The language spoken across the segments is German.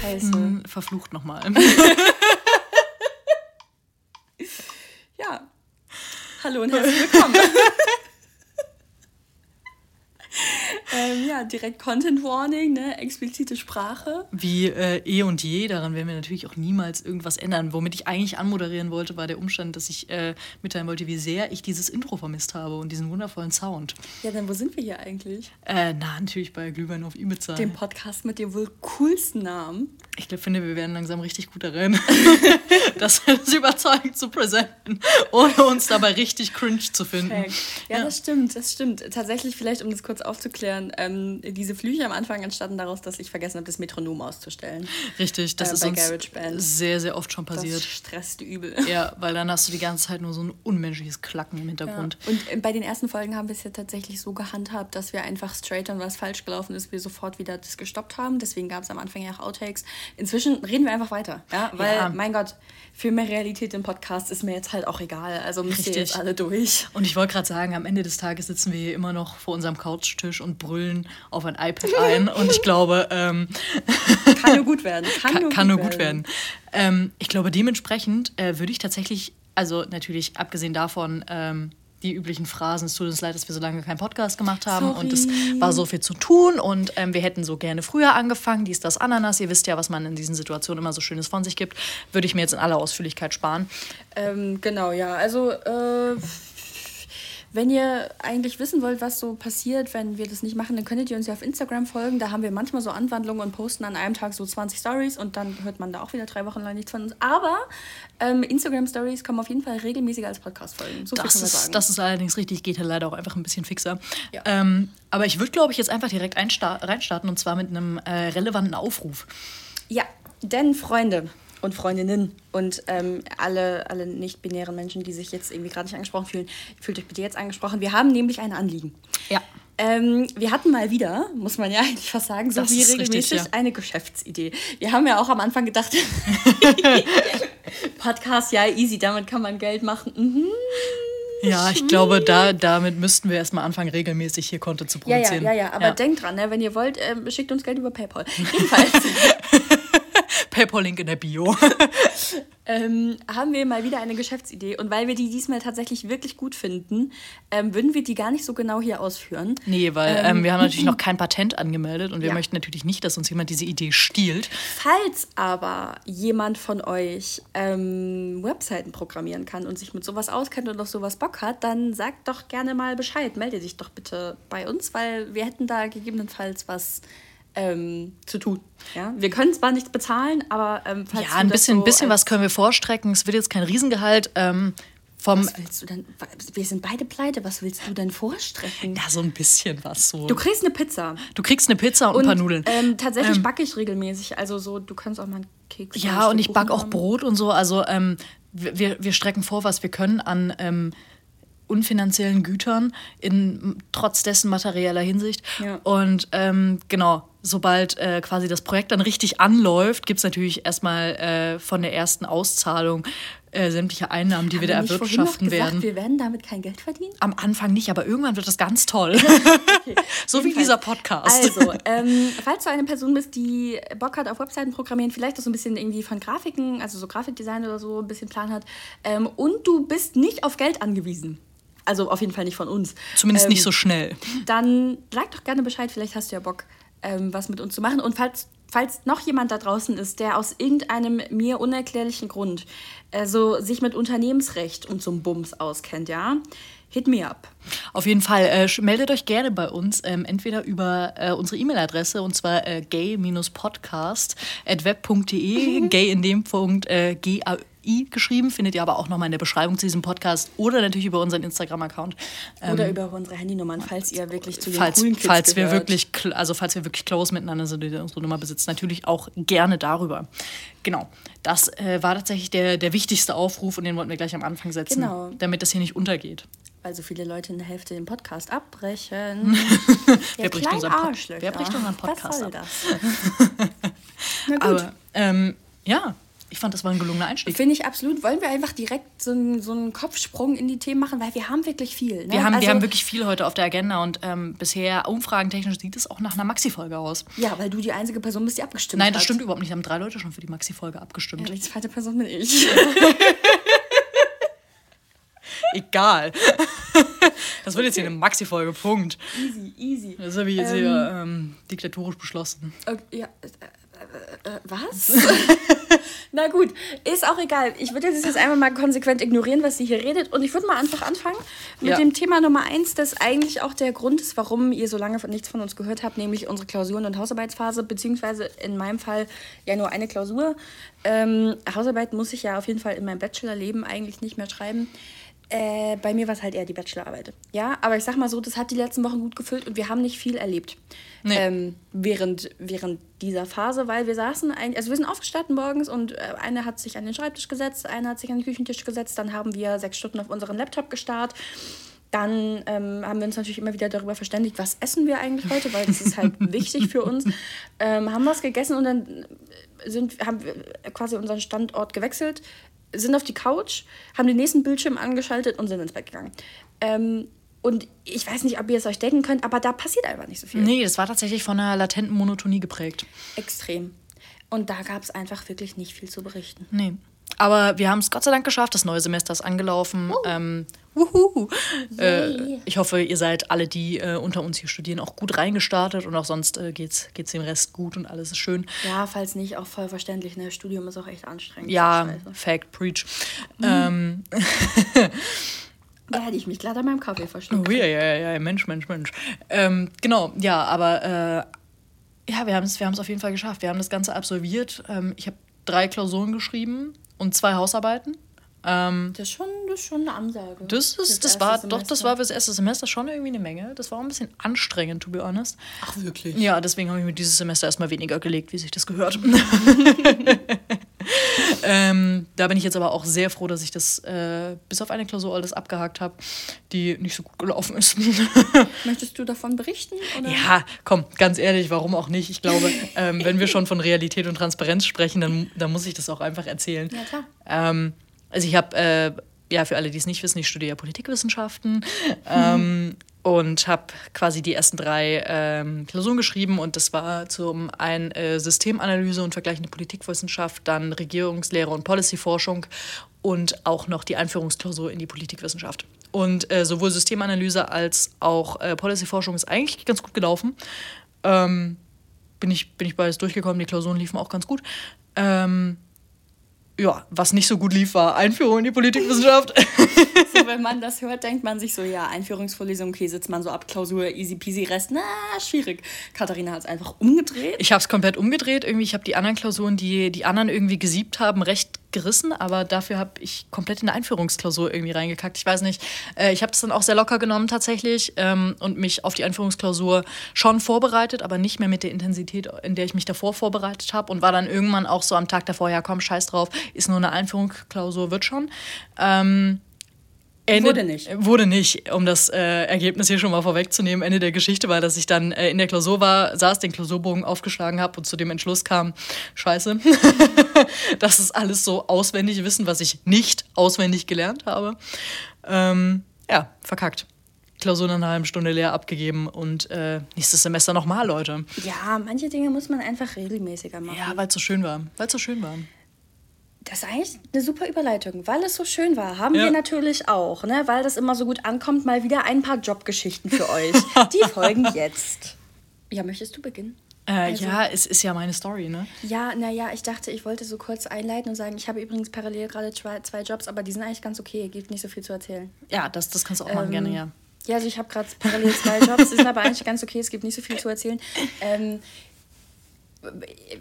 Scheiße. verflucht nochmal. ja. Hallo und herzlich willkommen. ähm, ja, direkt Content Warning, ne? explizite Sprache. Wie äh, eh und je, daran werden wir natürlich auch niemals irgendwas ändern. Womit ich eigentlich anmoderieren wollte, war der Umstand, dass ich äh, mitteilen wollte, wie sehr ich dieses Intro vermisst habe und diesen wundervollen Sound. Ja, dann wo sind wir hier eigentlich? Äh, na, natürlich bei Glühwein auf Ibiza. Dem Podcast mit dem wohl coolsten Namen. Ich glaub, finde, wir werden langsam richtig gut darin, das überzeugend zu präsentieren, ohne uns dabei richtig cringe zu finden. Ja, ja, das stimmt, das stimmt. Tatsächlich, vielleicht um das kurz aufzuklären, ähm, diese Flüche am Anfang entstanden daraus, dass ich vergessen habe, das Metronom auszustellen. Richtig, das äh, ist uns sehr, sehr oft schon passiert. Das stresst übel. Ja, weil dann hast du die ganze Zeit nur so ein unmenschliches Klacken im Hintergrund. Ja. Und äh, bei den ersten Folgen haben wir es ja tatsächlich so gehandhabt, dass wir einfach straight und was falsch gelaufen ist, wir sofort wieder das gestoppt haben. Deswegen gab es am Anfang ja auch Outtakes. Inzwischen reden wir einfach weiter, ja, weil, ja. mein Gott, für mehr Realität im Podcast ist mir jetzt halt auch egal. Also müsst ihr jetzt alle durch. Und ich wollte gerade sagen, am Ende des Tages sitzen wir hier immer noch vor unserem Couchtisch und brüllen auf ein iPad ein. und ich glaube. Ähm, kann nur gut werden. Kann, kann nur, kann gut, nur gut werden. Ähm, ich glaube, dementsprechend äh, würde ich tatsächlich, also natürlich abgesehen davon, ähm, die üblichen Phrasen. Es tut uns leid, dass wir so lange keinen Podcast gemacht haben Sorry. und es war so viel zu tun und ähm, wir hätten so gerne früher angefangen. Dies, das, Ananas. Ihr wisst ja, was man in diesen Situationen immer so Schönes von sich gibt. Würde ich mir jetzt in aller Ausführlichkeit sparen. Ähm, genau, ja. Also äh, wenn ihr eigentlich wissen wollt, was so passiert, wenn wir das nicht machen, dann könntet ihr uns ja auf Instagram folgen. Da haben wir manchmal so Anwandlungen und posten an einem Tag so 20 Stories und dann hört man da auch wieder drei Wochen lang nichts von uns. Aber ähm, Instagram Stories kommen auf jeden Fall regelmäßiger als Podcast-Folgen. So das, ist, das ist allerdings richtig, geht ja leider auch einfach ein bisschen fixer. Ja. Ähm, aber ich würde, glaube ich, jetzt einfach direkt reinstarten und zwar mit einem äh, relevanten Aufruf. Ja, denn Freunde, und Freundinnen und ähm, alle, alle nicht-binären Menschen, die sich jetzt irgendwie gerade nicht angesprochen fühlen, fühlt euch bitte jetzt angesprochen. Wir haben nämlich ein Anliegen. Ja. Ähm, wir hatten mal wieder, muss man ja eigentlich fast sagen, so das wie regelmäßig richtig, ja. eine Geschäftsidee. Wir haben ja auch am Anfang gedacht, Podcast, ja, easy, damit kann man Geld machen. Mhm. Ja, ich glaube, da, damit müssten wir erstmal anfangen, regelmäßig hier Content zu produzieren. Ja, ja, ja, ja. aber ja. denkt dran, ne, wenn ihr wollt, äh, schickt uns Geld über PayPal. Jedenfalls. PayPal-Link in der Bio. ähm, haben wir mal wieder eine Geschäftsidee und weil wir die diesmal tatsächlich wirklich gut finden, ähm, würden wir die gar nicht so genau hier ausführen. Nee, weil ähm, ähm wir haben natürlich noch kein Patent angemeldet und wir ja. möchten natürlich nicht, dass uns jemand diese Idee stiehlt. Falls aber jemand von euch ähm, Webseiten programmieren kann und sich mit sowas auskennt und auf sowas Bock hat, dann sagt doch gerne mal Bescheid. Melde dich doch bitte bei uns, weil wir hätten da gegebenenfalls was ähm, zu tun. Ja? Wir können zwar nichts bezahlen, aber ähm, falls Ja, ein bisschen, so bisschen was können wir vorstrecken. Es wird jetzt kein Riesengehalt. Ähm, vom was willst du denn? Wir sind beide pleite. Was willst du denn vorstrecken? Ja, so ein bisschen was so. Du kriegst eine Pizza. Du kriegst eine Pizza und, und ein paar Nudeln. Ähm, tatsächlich ähm, backe ich regelmäßig. Also so, du kannst auch mal einen Keks. Ja, und ich backe auch Brot und so. Also ähm, wir, wir strecken vor, was wir können an ähm, unfinanziellen Gütern in trotz dessen materieller Hinsicht. Ja. Und ähm, genau, sobald äh, quasi das Projekt dann richtig anläuft, gibt es natürlich erstmal äh, von der ersten Auszahlung äh, sämtliche Einnahmen, die Haben wir da erwirtschaften werden. wir werden damit kein Geld verdienen? Am Anfang nicht, aber irgendwann wird das ganz toll. Okay. so wie dieser Podcast. Also, ähm, falls du eine Person bist, die Bock hat auf Webseiten programmieren, vielleicht auch so ein bisschen irgendwie von Grafiken, also so Grafikdesign oder so ein bisschen Plan hat, ähm, und du bist nicht auf Geld angewiesen also auf jeden Fall nicht von uns. Zumindest ähm, nicht so schnell. Dann sag doch gerne Bescheid, vielleicht hast du ja Bock, ähm, was mit uns zu machen. Und falls, falls noch jemand da draußen ist, der aus irgendeinem mir unerklärlichen Grund also sich mit Unternehmensrecht und so einem Bums auskennt, ja, hit me up. Auf jeden Fall, äh, meldet euch gerne bei uns, ähm, entweder über äh, unsere E-Mail-Adresse und zwar äh, gay-podcast at web.de, gay in dem Punkt äh, g a I geschrieben, findet ihr aber auch nochmal in der Beschreibung zu diesem Podcast oder natürlich über unseren Instagram-Account. Oder ähm, über unsere Handynummern, falls ihr wirklich zu den falls, coolen Kids falls wir wirklich, also falls wir wirklich close miteinander sind, die unsere Nummer besitzt, natürlich auch gerne darüber. Genau, das äh, war tatsächlich der, der wichtigste Aufruf und den wollten wir gleich am Anfang setzen, genau. damit das hier nicht untergeht. Weil so viele Leute in der Hälfte den Podcast abbrechen. wer, bricht unseren wer bricht unseren Podcast Was soll ab? Das? Na gut. Aber, ähm, ja, Ich fand, das war ein gelungener Einstieg. Finde ich absolut. Wollen wir einfach direkt so einen, so einen Kopfsprung in die Themen machen, weil wir haben wirklich viel. Ne? Wir, haben, also, wir haben wirklich viel heute auf der Agenda und ähm, bisher umfragentechnisch sieht es auch nach einer Maxi-Folge aus. Ja, weil du die einzige Person bist, die abgestimmt hat. Nein, das hat. stimmt überhaupt nicht. Haben drei Leute schon für die Maxi-Folge abgestimmt. Ja, die zweite Person bin ich. Egal. Das wird jetzt hier eine Maxi-Folge, Punkt. Easy, easy. Das habe ich jetzt ähm, hier ähm, diktatorisch beschlossen. Okay, ja, äh, äh, was? Na gut, ist auch egal. Ich würde jetzt einfach mal konsequent ignorieren, was sie hier redet. Und ich würde mal einfach anfangen mit ja. dem Thema Nummer eins, das eigentlich auch der Grund ist, warum ihr so lange von nichts von uns gehört habt, nämlich unsere Klausuren- und Hausarbeitsphase, beziehungsweise in meinem Fall ja nur eine Klausur. Ähm, Hausarbeit muss ich ja auf jeden Fall in meinem Bachelorleben eigentlich nicht mehr schreiben. Äh, bei mir war es halt eher die Bachelorarbeit. Ja, aber ich sag mal so, das hat die letzten Wochen gut gefüllt und wir haben nicht viel erlebt. Nee. Ähm, während, während dieser Phase, weil wir saßen, ein, also wir sind aufgestanden morgens und äh, eine hat sich an den Schreibtisch gesetzt, eine hat sich an den Küchentisch gesetzt, dann haben wir sechs Stunden auf unseren Laptop gestarrt. Dann ähm, haben wir uns natürlich immer wieder darüber verständigt, was essen wir eigentlich heute, weil das ist halt wichtig für uns. Ähm, haben was gegessen und dann sind, haben wir quasi unseren Standort gewechselt sind auf die Couch, haben den nächsten Bildschirm angeschaltet und sind ins Bett gegangen. Ähm, und ich weiß nicht, ob ihr es euch denken könnt, aber da passiert einfach nicht so viel. Nee, das war tatsächlich von einer latenten Monotonie geprägt. Extrem. Und da gab es einfach wirklich nicht viel zu berichten. Nee. Aber wir haben es Gott sei Dank geschafft. Das neue Semester ist angelaufen. Uh. Ähm, wuhu. Äh, ich hoffe, ihr seid alle, die äh, unter uns hier studieren, auch gut reingestartet und auch sonst äh, geht es dem Rest gut und alles ist schön. Ja, falls nicht, auch voll verständlich. Ne? Studium ist auch echt anstrengend. Ja, Fact, Preach. Mhm. Ähm. Da hätte ich mich glatt an meinem Kaffee verschluckt. Oh, ja, ja, ja, Mensch, Mensch, Mensch. Ähm, genau, ja, aber äh, ja, wir haben es wir auf jeden Fall geschafft. Wir haben das Ganze absolviert. Ähm, ich habe drei Klausuren geschrieben und zwei Hausarbeiten. Ähm, das, ist schon, das ist schon eine Ansage. Das, ist, das, das war, doch, das war fürs erste Semester schon irgendwie eine Menge. Das war auch ein bisschen anstrengend, to be honest. Ach, wirklich? Ja, deswegen habe ich mir dieses Semester erstmal weniger gelegt, wie sich das gehört. ähm, da bin ich jetzt aber auch sehr froh, dass ich das äh, bis auf eine Klausur alles abgehakt habe, die nicht so gut gelaufen ist. Möchtest du davon berichten? Oder? Ja, komm, ganz ehrlich, warum auch nicht? Ich glaube, ähm, wenn wir schon von Realität und Transparenz sprechen, dann, dann muss ich das auch einfach erzählen. Ja, klar. Ähm, also ich habe, äh, ja, für alle, die es nicht wissen, ich studiere Politikwissenschaften. Ähm, und habe quasi die ersten drei ähm, Klausuren geschrieben und das war zum einen äh, Systemanalyse und vergleichende Politikwissenschaft, dann Regierungslehre und Policyforschung und auch noch die Einführungsklausur in die Politikwissenschaft. Und äh, sowohl Systemanalyse als auch äh, Policyforschung ist eigentlich ganz gut gelaufen. Ähm, bin, ich, bin ich beides durchgekommen, die Klausuren liefen auch ganz gut. Ähm, ja, was nicht so gut lief, war Einführung in die Politikwissenschaft. so, wenn man das hört, denkt man sich so, ja, Einführungsvorlesung, okay, sitzt man so ab, Klausur, easy peasy, Rest, na, schwierig. Katharina hat es einfach umgedreht. Ich habe es komplett umgedreht. Irgendwie, ich habe die anderen Klausuren, die die anderen irgendwie gesiebt haben, recht gerissen, aber dafür habe ich komplett in eine Einführungsklausur irgendwie reingekackt. Ich weiß nicht, äh, ich habe das dann auch sehr locker genommen tatsächlich ähm, und mich auf die Einführungsklausur schon vorbereitet, aber nicht mehr mit der Intensität, in der ich mich davor vorbereitet habe und war dann irgendwann auch so am Tag davor, ja komm, scheiß drauf, ist nur eine Einführungsklausur, wird schon. Ähm, Ende, wurde nicht. Wurde nicht, um das äh, Ergebnis hier schon mal vorwegzunehmen. Ende der Geschichte war, dass ich dann äh, in der Klausur war, saß, den Klausurbogen aufgeschlagen habe und zu dem Entschluss kam, scheiße, das ist alles so auswendig Wissen, was ich nicht auswendig gelernt habe. Ähm, ja, verkackt. Klausur in einer halben Stunde leer abgegeben und äh, nächstes Semester nochmal, Leute. Ja, manche Dinge muss man einfach regelmäßiger machen. Ja, weil es so schön war. Weil es so schön war. Das ist eigentlich eine super Überleitung. Weil es so schön war, haben ja. wir natürlich auch, ne? weil das immer so gut ankommt, mal wieder ein paar Jobgeschichten für euch. Die folgen jetzt. Ja, möchtest du beginnen? Äh, also, ja, es ist ja meine Story, ne? Ja, naja, ich dachte, ich wollte so kurz einleiten und sagen, ich habe übrigens parallel gerade zwei, zwei Jobs, aber die sind eigentlich ganz okay, gibt nicht so viel zu erzählen. Ja, das, das kannst du auch ähm, machen, gerne, ja. Ja, also ich habe gerade parallel zwei Jobs, die sind aber eigentlich ganz okay, es gibt nicht so viel zu erzählen. Ähm,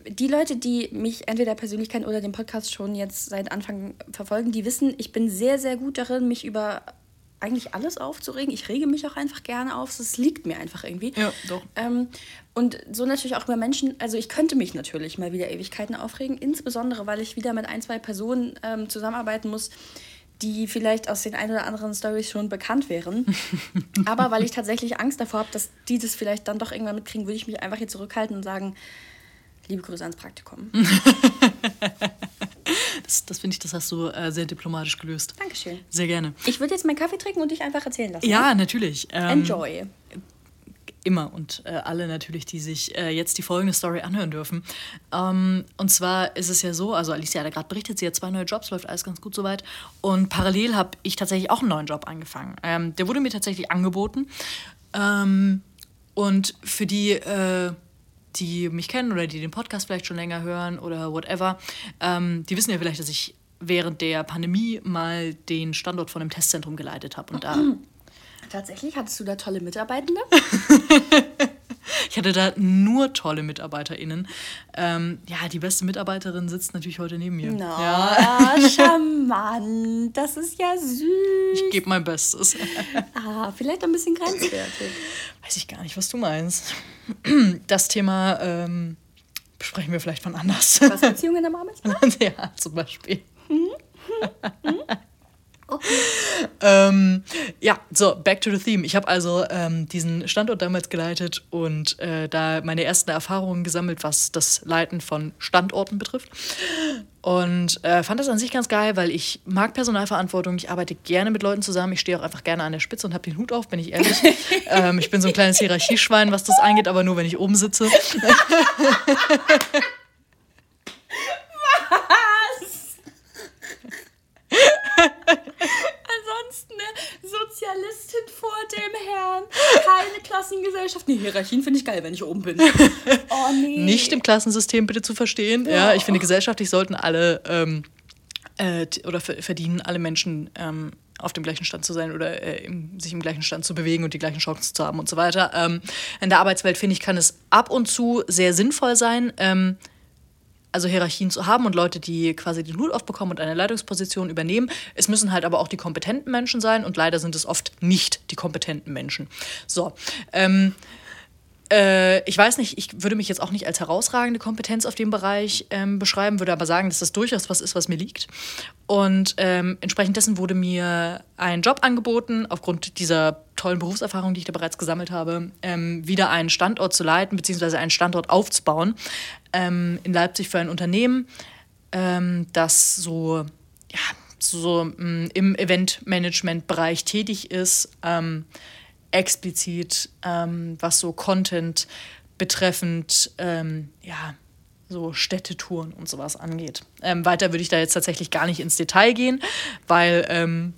die Leute, die mich entweder persönlich kennen oder den Podcast schon jetzt seit Anfang verfolgen, die wissen, ich bin sehr, sehr gut darin, mich über eigentlich alles aufzuregen. Ich rege mich auch einfach gerne auf. Es liegt mir einfach irgendwie. Ja, doch. Ähm, und so natürlich auch über Menschen. Also ich könnte mich natürlich mal wieder Ewigkeiten aufregen, insbesondere weil ich wieder mit ein, zwei Personen ähm, zusammenarbeiten muss, die vielleicht aus den ein oder anderen Stories schon bekannt wären. Aber weil ich tatsächlich Angst davor habe, dass die das vielleicht dann doch irgendwann mitkriegen, würde ich mich einfach hier zurückhalten und sagen, Liebe Grüße ans Praktikum. Das, das finde ich, das hast du äh, sehr diplomatisch gelöst. Dankeschön. Sehr gerne. Ich würde jetzt meinen Kaffee trinken und dich einfach erzählen lassen. Ja, natürlich. Ähm, Enjoy. Immer und äh, alle natürlich, die sich äh, jetzt die folgende Story anhören dürfen. Ähm, und zwar ist es ja so, also Alicia hat ja gerade berichtet, sie hat zwei neue Jobs, läuft alles ganz gut soweit. Und parallel habe ich tatsächlich auch einen neuen Job angefangen. Ähm, der wurde mir tatsächlich angeboten. Ähm, und für die, äh, die mich kennen oder die den Podcast vielleicht schon länger hören oder whatever, ähm, die wissen ja vielleicht, dass ich während der Pandemie mal den Standort von einem Testzentrum geleitet habe. Und da Tatsächlich, hattest du da tolle Mitarbeitende? ich hatte da nur tolle MitarbeiterInnen. Ähm, ja, die beste Mitarbeiterin sitzt natürlich heute neben mir. No, ja. charmant. Das ist ja süß. Ich gebe mein Bestes. ah, vielleicht ein bisschen grenzwertig. Weiß ich gar nicht, was du meinst. Das Thema ähm, besprechen wir vielleicht von anders. Was Beziehungen am Arbeitsplatz? ja, zum Beispiel. Mhm. Mhm. Okay. Ähm, ja, so, back to the theme. Ich habe also ähm, diesen Standort damals geleitet und äh, da meine ersten Erfahrungen gesammelt, was das Leiten von Standorten betrifft. Und äh, fand das an sich ganz geil, weil ich mag Personalverantwortung, ich arbeite gerne mit Leuten zusammen, ich stehe auch einfach gerne an der Spitze und habe den Hut auf, bin ich ehrlich. ähm, ich bin so ein kleines Hierarchieschwein, was das angeht, aber nur, wenn ich oben sitze. Ansonsten eine Sozialistin vor dem Herrn. Keine Klassengesellschaft. Nee, Hierarchien finde ich geil, wenn ich oben bin. Oh nee. Nicht im Klassensystem bitte zu verstehen. Ja, ja ich finde, gesellschaftlich sollten alle ähm, äh, oder verdienen alle Menschen ähm, auf dem gleichen Stand zu sein oder äh, im, sich im gleichen Stand zu bewegen und die gleichen Chancen zu haben und so weiter. Ähm, in der Arbeitswelt, finde ich, kann es ab und zu sehr sinnvoll sein, ähm, also Hierarchien zu haben und Leute, die quasi den Hut aufbekommen und eine Leitungsposition übernehmen. Es müssen halt aber auch die kompetenten Menschen sein und leider sind es oft nicht die kompetenten Menschen. So. Ähm, äh, ich weiß nicht, ich würde mich jetzt auch nicht als herausragende Kompetenz auf dem Bereich ähm, beschreiben, würde aber sagen, dass das durchaus was ist, was mir liegt. Und ähm, entsprechend dessen wurde mir ein Job angeboten, aufgrund dieser tollen Berufserfahrung, die ich da bereits gesammelt habe, ähm, wieder einen Standort zu leiten, beziehungsweise einen Standort aufzubauen ähm, in Leipzig für ein Unternehmen, ähm, das so, ja, so mm, im Eventmanagement-Bereich tätig ist ähm, explizit, ähm, was so Content betreffend, ähm, ja, so Städtetouren und sowas angeht. Ähm, weiter würde ich da jetzt tatsächlich gar nicht ins Detail gehen, weil ähm,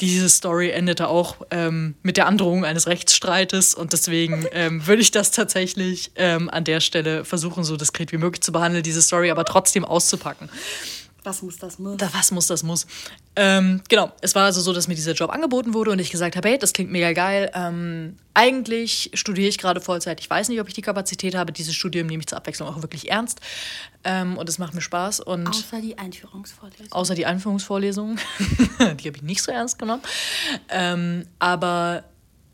diese Story endete auch ähm, mit der Androhung eines Rechtsstreites und deswegen ähm, würde ich das tatsächlich an der Stelle versuchen, so diskret wie möglich zu behandeln, diese Story aber trotzdem auszupacken. Was muss, das muss. Da, was muss, das muss. Ähm, genau, es war also so, dass mir dieser Job angeboten wurde und ich gesagt habe, hey, das klingt mega geil. Ähm, eigentlich studiere ich gerade Vollzeit. Ich weiß nicht, ob ich die Kapazität habe. Dieses Studium nehme ich zur Abwechslung auch wirklich ernst. Ähm, und es macht mir Spaß. Und außer die Einführungsvorlesung. Außer die Einführungsvorlesung. die habe ich nicht so ernst genommen. Ähm, aber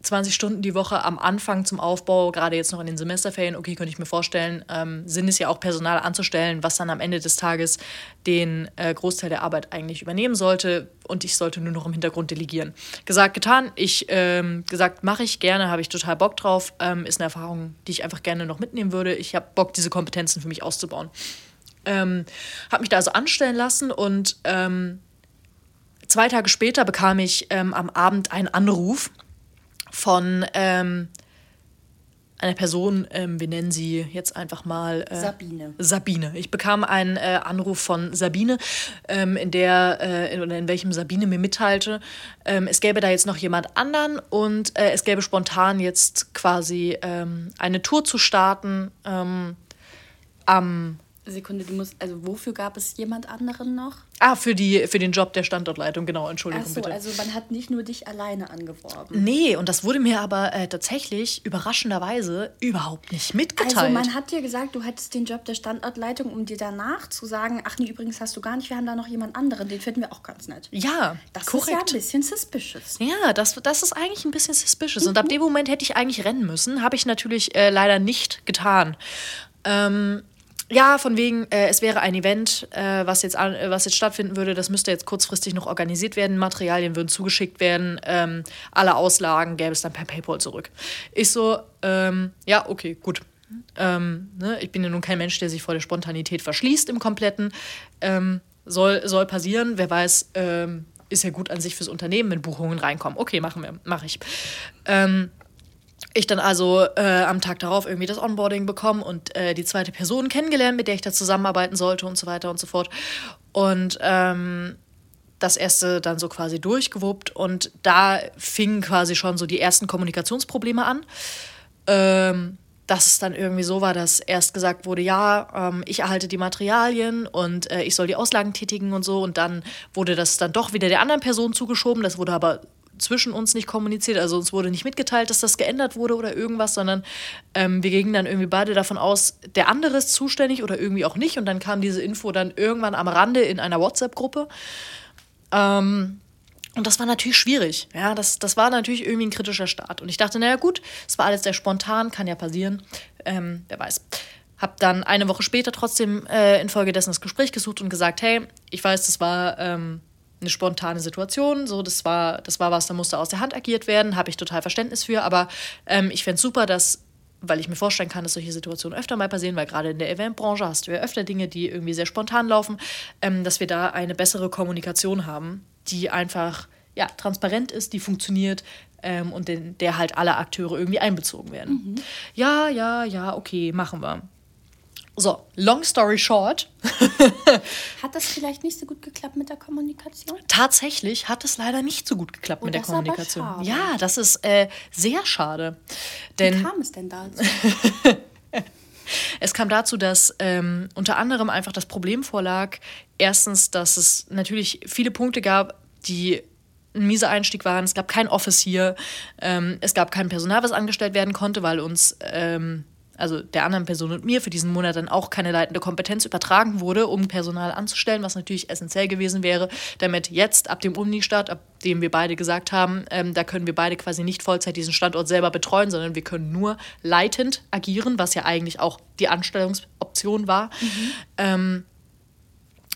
20 Stunden die Woche am Anfang zum Aufbau, gerade jetzt noch in den Semesterferien, okay, könnte ich mir vorstellen, ähm, Sinn ist ja auch Personal anzustellen, was dann am Ende des Tages den äh, Großteil der Arbeit eigentlich übernehmen sollte und ich sollte nur noch im Hintergrund delegieren. Gesagt, getan. Ich ähm, gesagt, mache ich gerne, habe ich total Bock drauf. Ähm, ist eine Erfahrung, die ich einfach gerne noch mitnehmen würde. Ich habe Bock, diese Kompetenzen für mich auszubauen. Ähm, habe mich da also anstellen lassen und ähm, zwei Tage später bekam ich ähm, am Abend einen Anruf von ähm, einer Person, ähm, wir nennen sie jetzt einfach mal äh, Sabine. Sabine. Ich bekam einen äh, Anruf von Sabine, ähm, in der äh, in, in welchem Sabine mir mitteilte, ähm, es gäbe da jetzt noch jemand anderen und äh, es gäbe spontan jetzt quasi ähm, eine Tour zu starten ähm, am Sekunde, du musst, also wofür gab es jemand anderen noch? Ah, für, die, für den Job der Standortleitung, genau, Entschuldigung so, bitte. also man hat nicht nur dich alleine angeworben. Nee, und das wurde mir aber äh, tatsächlich überraschenderweise überhaupt nicht mitgeteilt. Also man hat dir gesagt, du hättest den Job der Standortleitung, um dir danach zu sagen, ach nee, übrigens hast du gar nicht, wir haben da noch jemand anderen, den finden wir auch ganz nett. Ja, das korrekt. ist ja ein bisschen suspicious. Ja, das, das ist eigentlich ein bisschen suspicious. Mhm. Und ab mhm. dem Moment hätte ich eigentlich rennen müssen, habe ich natürlich äh, leider nicht getan. Ähm, ja, von wegen, äh, es wäre ein Event, äh, was, jetzt an, äh, was jetzt stattfinden würde. Das müsste jetzt kurzfristig noch organisiert werden. Materialien würden zugeschickt werden. Ähm, alle Auslagen gäbe es dann per PayPal zurück. Ich so, ähm, ja, okay, gut. Ähm, ne, ich bin ja nun kein Mensch, der sich vor der Spontanität verschließt im Kompletten. Ähm, soll, soll passieren. Wer weiß, ähm, ist ja gut an sich fürs Unternehmen, wenn Buchungen reinkommen. Okay, machen wir, mache ich. Ähm, ich dann also äh, am Tag darauf irgendwie das Onboarding bekommen und äh, die zweite Person kennengelernt, mit der ich da zusammenarbeiten sollte und so weiter und so fort. Und ähm, das erste dann so quasi durchgewuppt und da fingen quasi schon so die ersten Kommunikationsprobleme an. Ähm, dass es dann irgendwie so war, dass erst gesagt wurde, ja, ähm, ich erhalte die Materialien und äh, ich soll die Auslagen tätigen und so. Und dann wurde das dann doch wieder der anderen Person zugeschoben. Das wurde aber zwischen uns nicht kommuniziert. Also uns wurde nicht mitgeteilt, dass das geändert wurde oder irgendwas, sondern ähm, wir gingen dann irgendwie beide davon aus, der andere ist zuständig oder irgendwie auch nicht. Und dann kam diese Info dann irgendwann am Rande in einer WhatsApp-Gruppe. Ähm, und das war natürlich schwierig. Ja, das, das war natürlich irgendwie ein kritischer Start. Und ich dachte, naja, gut, es war alles sehr spontan, kann ja passieren. Ähm, wer weiß. Hab dann eine Woche später trotzdem äh, infolgedessen das Gespräch gesucht und gesagt, hey, ich weiß, das war ähm, eine spontane Situation, so das war, das war was, da musste aus der Hand agiert werden, habe ich total Verständnis für, aber ähm, ich fände es super, dass weil ich mir vorstellen kann, dass solche Situationen öfter mal passieren, weil gerade in der Eventbranche hast du ja öfter Dinge, die irgendwie sehr spontan laufen, ähm, dass wir da eine bessere Kommunikation haben, die einfach ja, transparent ist, die funktioniert ähm, und in der halt alle Akteure irgendwie einbezogen werden. Mhm. Ja, ja, ja, okay, machen wir. So, long story short. hat das vielleicht nicht so gut geklappt mit der Kommunikation? Tatsächlich hat es leider nicht so gut geklappt oh, mit der Kommunikation. Ja, das ist äh, sehr schade. Denn, Wie kam es denn dazu? es kam dazu, dass ähm, unter anderem einfach das Problem vorlag, erstens, dass es natürlich viele Punkte gab, die ein mieser Einstieg waren. Es gab kein Office hier. Ähm, es gab kein Personal, was angestellt werden konnte, weil uns ähm, also der anderen Person und mir für diesen Monat dann auch keine leitende Kompetenz übertragen wurde, um Personal anzustellen, was natürlich essentiell gewesen wäre, damit jetzt ab dem Uni-Start, ab dem wir beide gesagt haben, ähm, da können wir beide quasi nicht Vollzeit diesen Standort selber betreuen, sondern wir können nur leitend agieren, was ja eigentlich auch die Anstellungsoption war. Mhm. Ähm,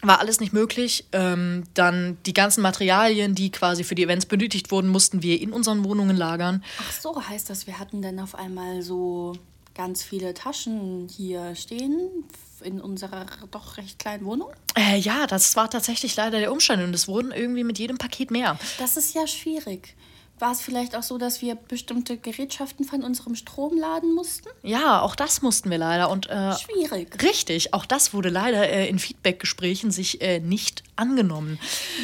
war alles nicht möglich. Ähm, dann die ganzen Materialien, die quasi für die Events benötigt wurden, mussten wir in unseren Wohnungen lagern. Ach so, heißt das, wir hatten dann auf einmal so ganz viele Taschen hier stehen in unserer doch recht kleinen Wohnung? Äh, ja, das war tatsächlich leider der Umstand und es wurden irgendwie mit jedem Paket mehr. Das ist ja schwierig war es vielleicht auch so, dass wir bestimmte Gerätschaften von unserem Strom laden mussten? Ja, auch das mussten wir leider. Und, äh, Schwierig. Richtig, auch das wurde leider äh, in Feedbackgesprächen sich äh, nicht angenommen.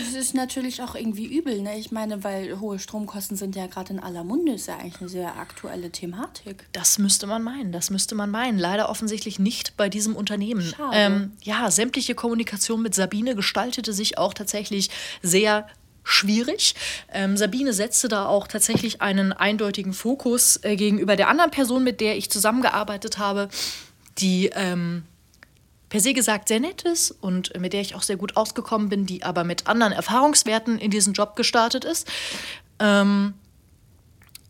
Das ist natürlich auch irgendwie übel, ne? Ich meine, weil hohe Stromkosten sind ja gerade in aller Munde, ist ja eigentlich eine sehr aktuelle Thematik. Das müsste man meinen, das müsste man meinen. Leider offensichtlich nicht bei diesem Unternehmen. Schade. Ähm, ja, sämtliche Kommunikation mit Sabine gestaltete sich auch tatsächlich sehr schwierig. Ähm, Sabine setzte da auch tatsächlich einen eindeutigen Fokus äh, gegenüber der anderen Person, mit der ich zusammengearbeitet habe, die ähm, per se gesagt sehr nett ist und mit der ich auch sehr gut ausgekommen bin, die aber mit anderen Erfahrungswerten in diesen Job gestartet ist. Ähm,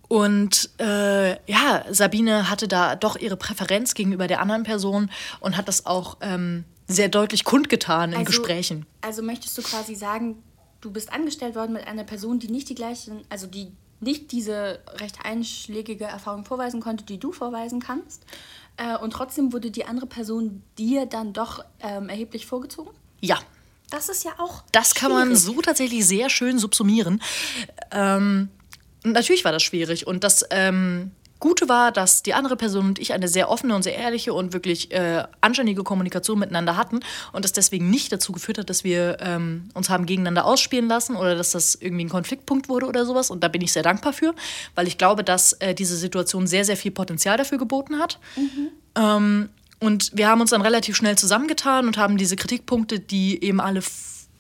und äh, ja, Sabine hatte da doch ihre Präferenz gegenüber der anderen Person und hat das auch ähm, sehr deutlich kundgetan in also, Gesprächen. Also möchtest du quasi sagen, du bist angestellt worden mit einer Person, die nicht die gleichen, also die nicht diese recht einschlägige Erfahrung vorweisen konnte, die du vorweisen kannst. Äh, und trotzdem wurde die andere Person dir dann doch ähm, erheblich vorgezogen? Ja. Das ist ja auch. Das kann schwierig. man so tatsächlich sehr schön subsumieren. Ähm, natürlich war das schwierig und das. Ähm Gute war, dass die andere Person und ich eine sehr offene und sehr ehrliche und wirklich äh, anständige Kommunikation miteinander hatten und das deswegen nicht dazu geführt hat, dass wir ähm, uns haben gegeneinander ausspielen lassen oder dass das irgendwie ein Konfliktpunkt wurde oder sowas. Und da bin ich sehr dankbar für, weil ich glaube, dass äh, diese Situation sehr, sehr viel Potenzial dafür geboten hat. Mhm. Ähm, und wir haben uns dann relativ schnell zusammengetan und haben diese Kritikpunkte, die eben alle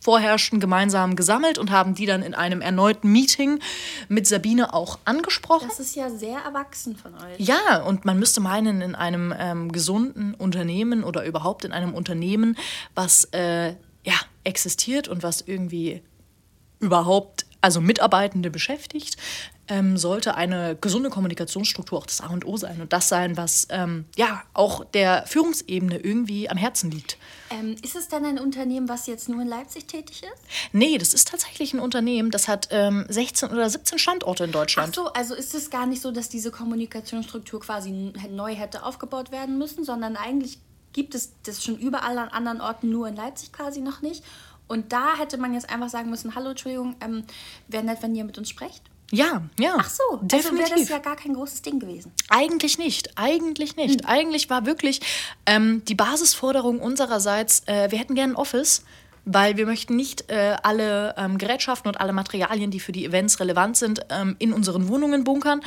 vorherrschten, gemeinsam gesammelt und haben die dann in einem erneuten Meeting mit Sabine auch angesprochen. Das ist ja sehr erwachsen von euch. Ja, und man müsste meinen, in einem ähm, gesunden Unternehmen oder überhaupt in einem Unternehmen, was äh, ja, existiert und was irgendwie überhaupt also Mitarbeitende beschäftigt, ähm, sollte eine gesunde Kommunikationsstruktur auch das A und O sein und das sein, was ähm, ja auch der Führungsebene irgendwie am Herzen liegt. Ähm, ist es denn ein Unternehmen, was jetzt nur in Leipzig tätig ist? Nee, das ist tatsächlich ein Unternehmen, das hat 16 ähm, oder 17 Standorte in Deutschland. Ach so, also ist es gar nicht so, dass diese Kommunikationsstruktur quasi neu hätte aufgebaut werden müssen, sondern eigentlich gibt es das schon überall an anderen Orten, nur in Leipzig quasi noch nicht. Und da hätte man jetzt einfach sagen müssen, hallo, Entschuldigung, ähm, wäre nett, wenn ihr mit uns sprecht. Ja, ja. Ach so, definitiv. also wäre das ja gar kein großes Ding gewesen. Eigentlich nicht, eigentlich nicht. Hm. Eigentlich war wirklich ähm, die Basisforderung unsererseits, äh, wir hätten gerne ein Office, weil wir möchten nicht äh, alle ähm, Gerätschaften und alle Materialien, die für die Events relevant sind, ähm, in unseren Wohnungen bunkern.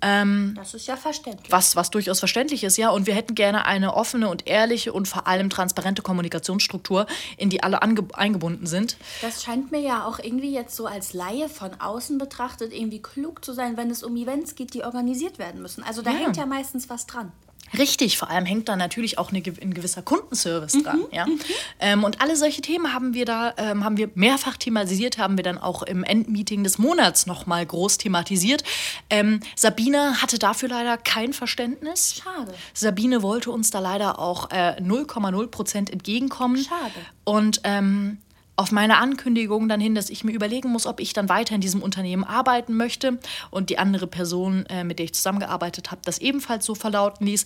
Ähm, das ist ja verständlich. Was, was durchaus verständlich ist, ja. Und wir hätten gerne eine offene und ehrliche und vor allem transparente Kommunikationsstruktur, in die alle eingebunden sind. Das scheint mir ja auch irgendwie jetzt so als Laie von außen betrachtet irgendwie klug zu sein, wenn es um Events geht, die organisiert werden müssen. Also da ja. hängt ja meistens was dran. Richtig, vor allem hängt da natürlich auch eine, ein gewisser Kundenservice dran. Mhm, ja? Mhm. Ähm, und alle solche Themen haben wir da, ähm, haben wir mehrfach thematisiert, haben wir dann auch im Endmeeting des Monats nochmal groß thematisiert. Ähm, Sabine hatte dafür leider kein Verständnis. Schade. Sabine wollte uns da leider auch 0,0 äh, Prozent entgegenkommen. Schade. Und ähm, auf meine Ankündigung dann hin, dass ich mir überlegen muss, ob ich dann weiter in diesem Unternehmen arbeiten möchte. Und die andere Person, äh, mit der ich zusammengearbeitet habe, das ebenfalls so verlauten ließ,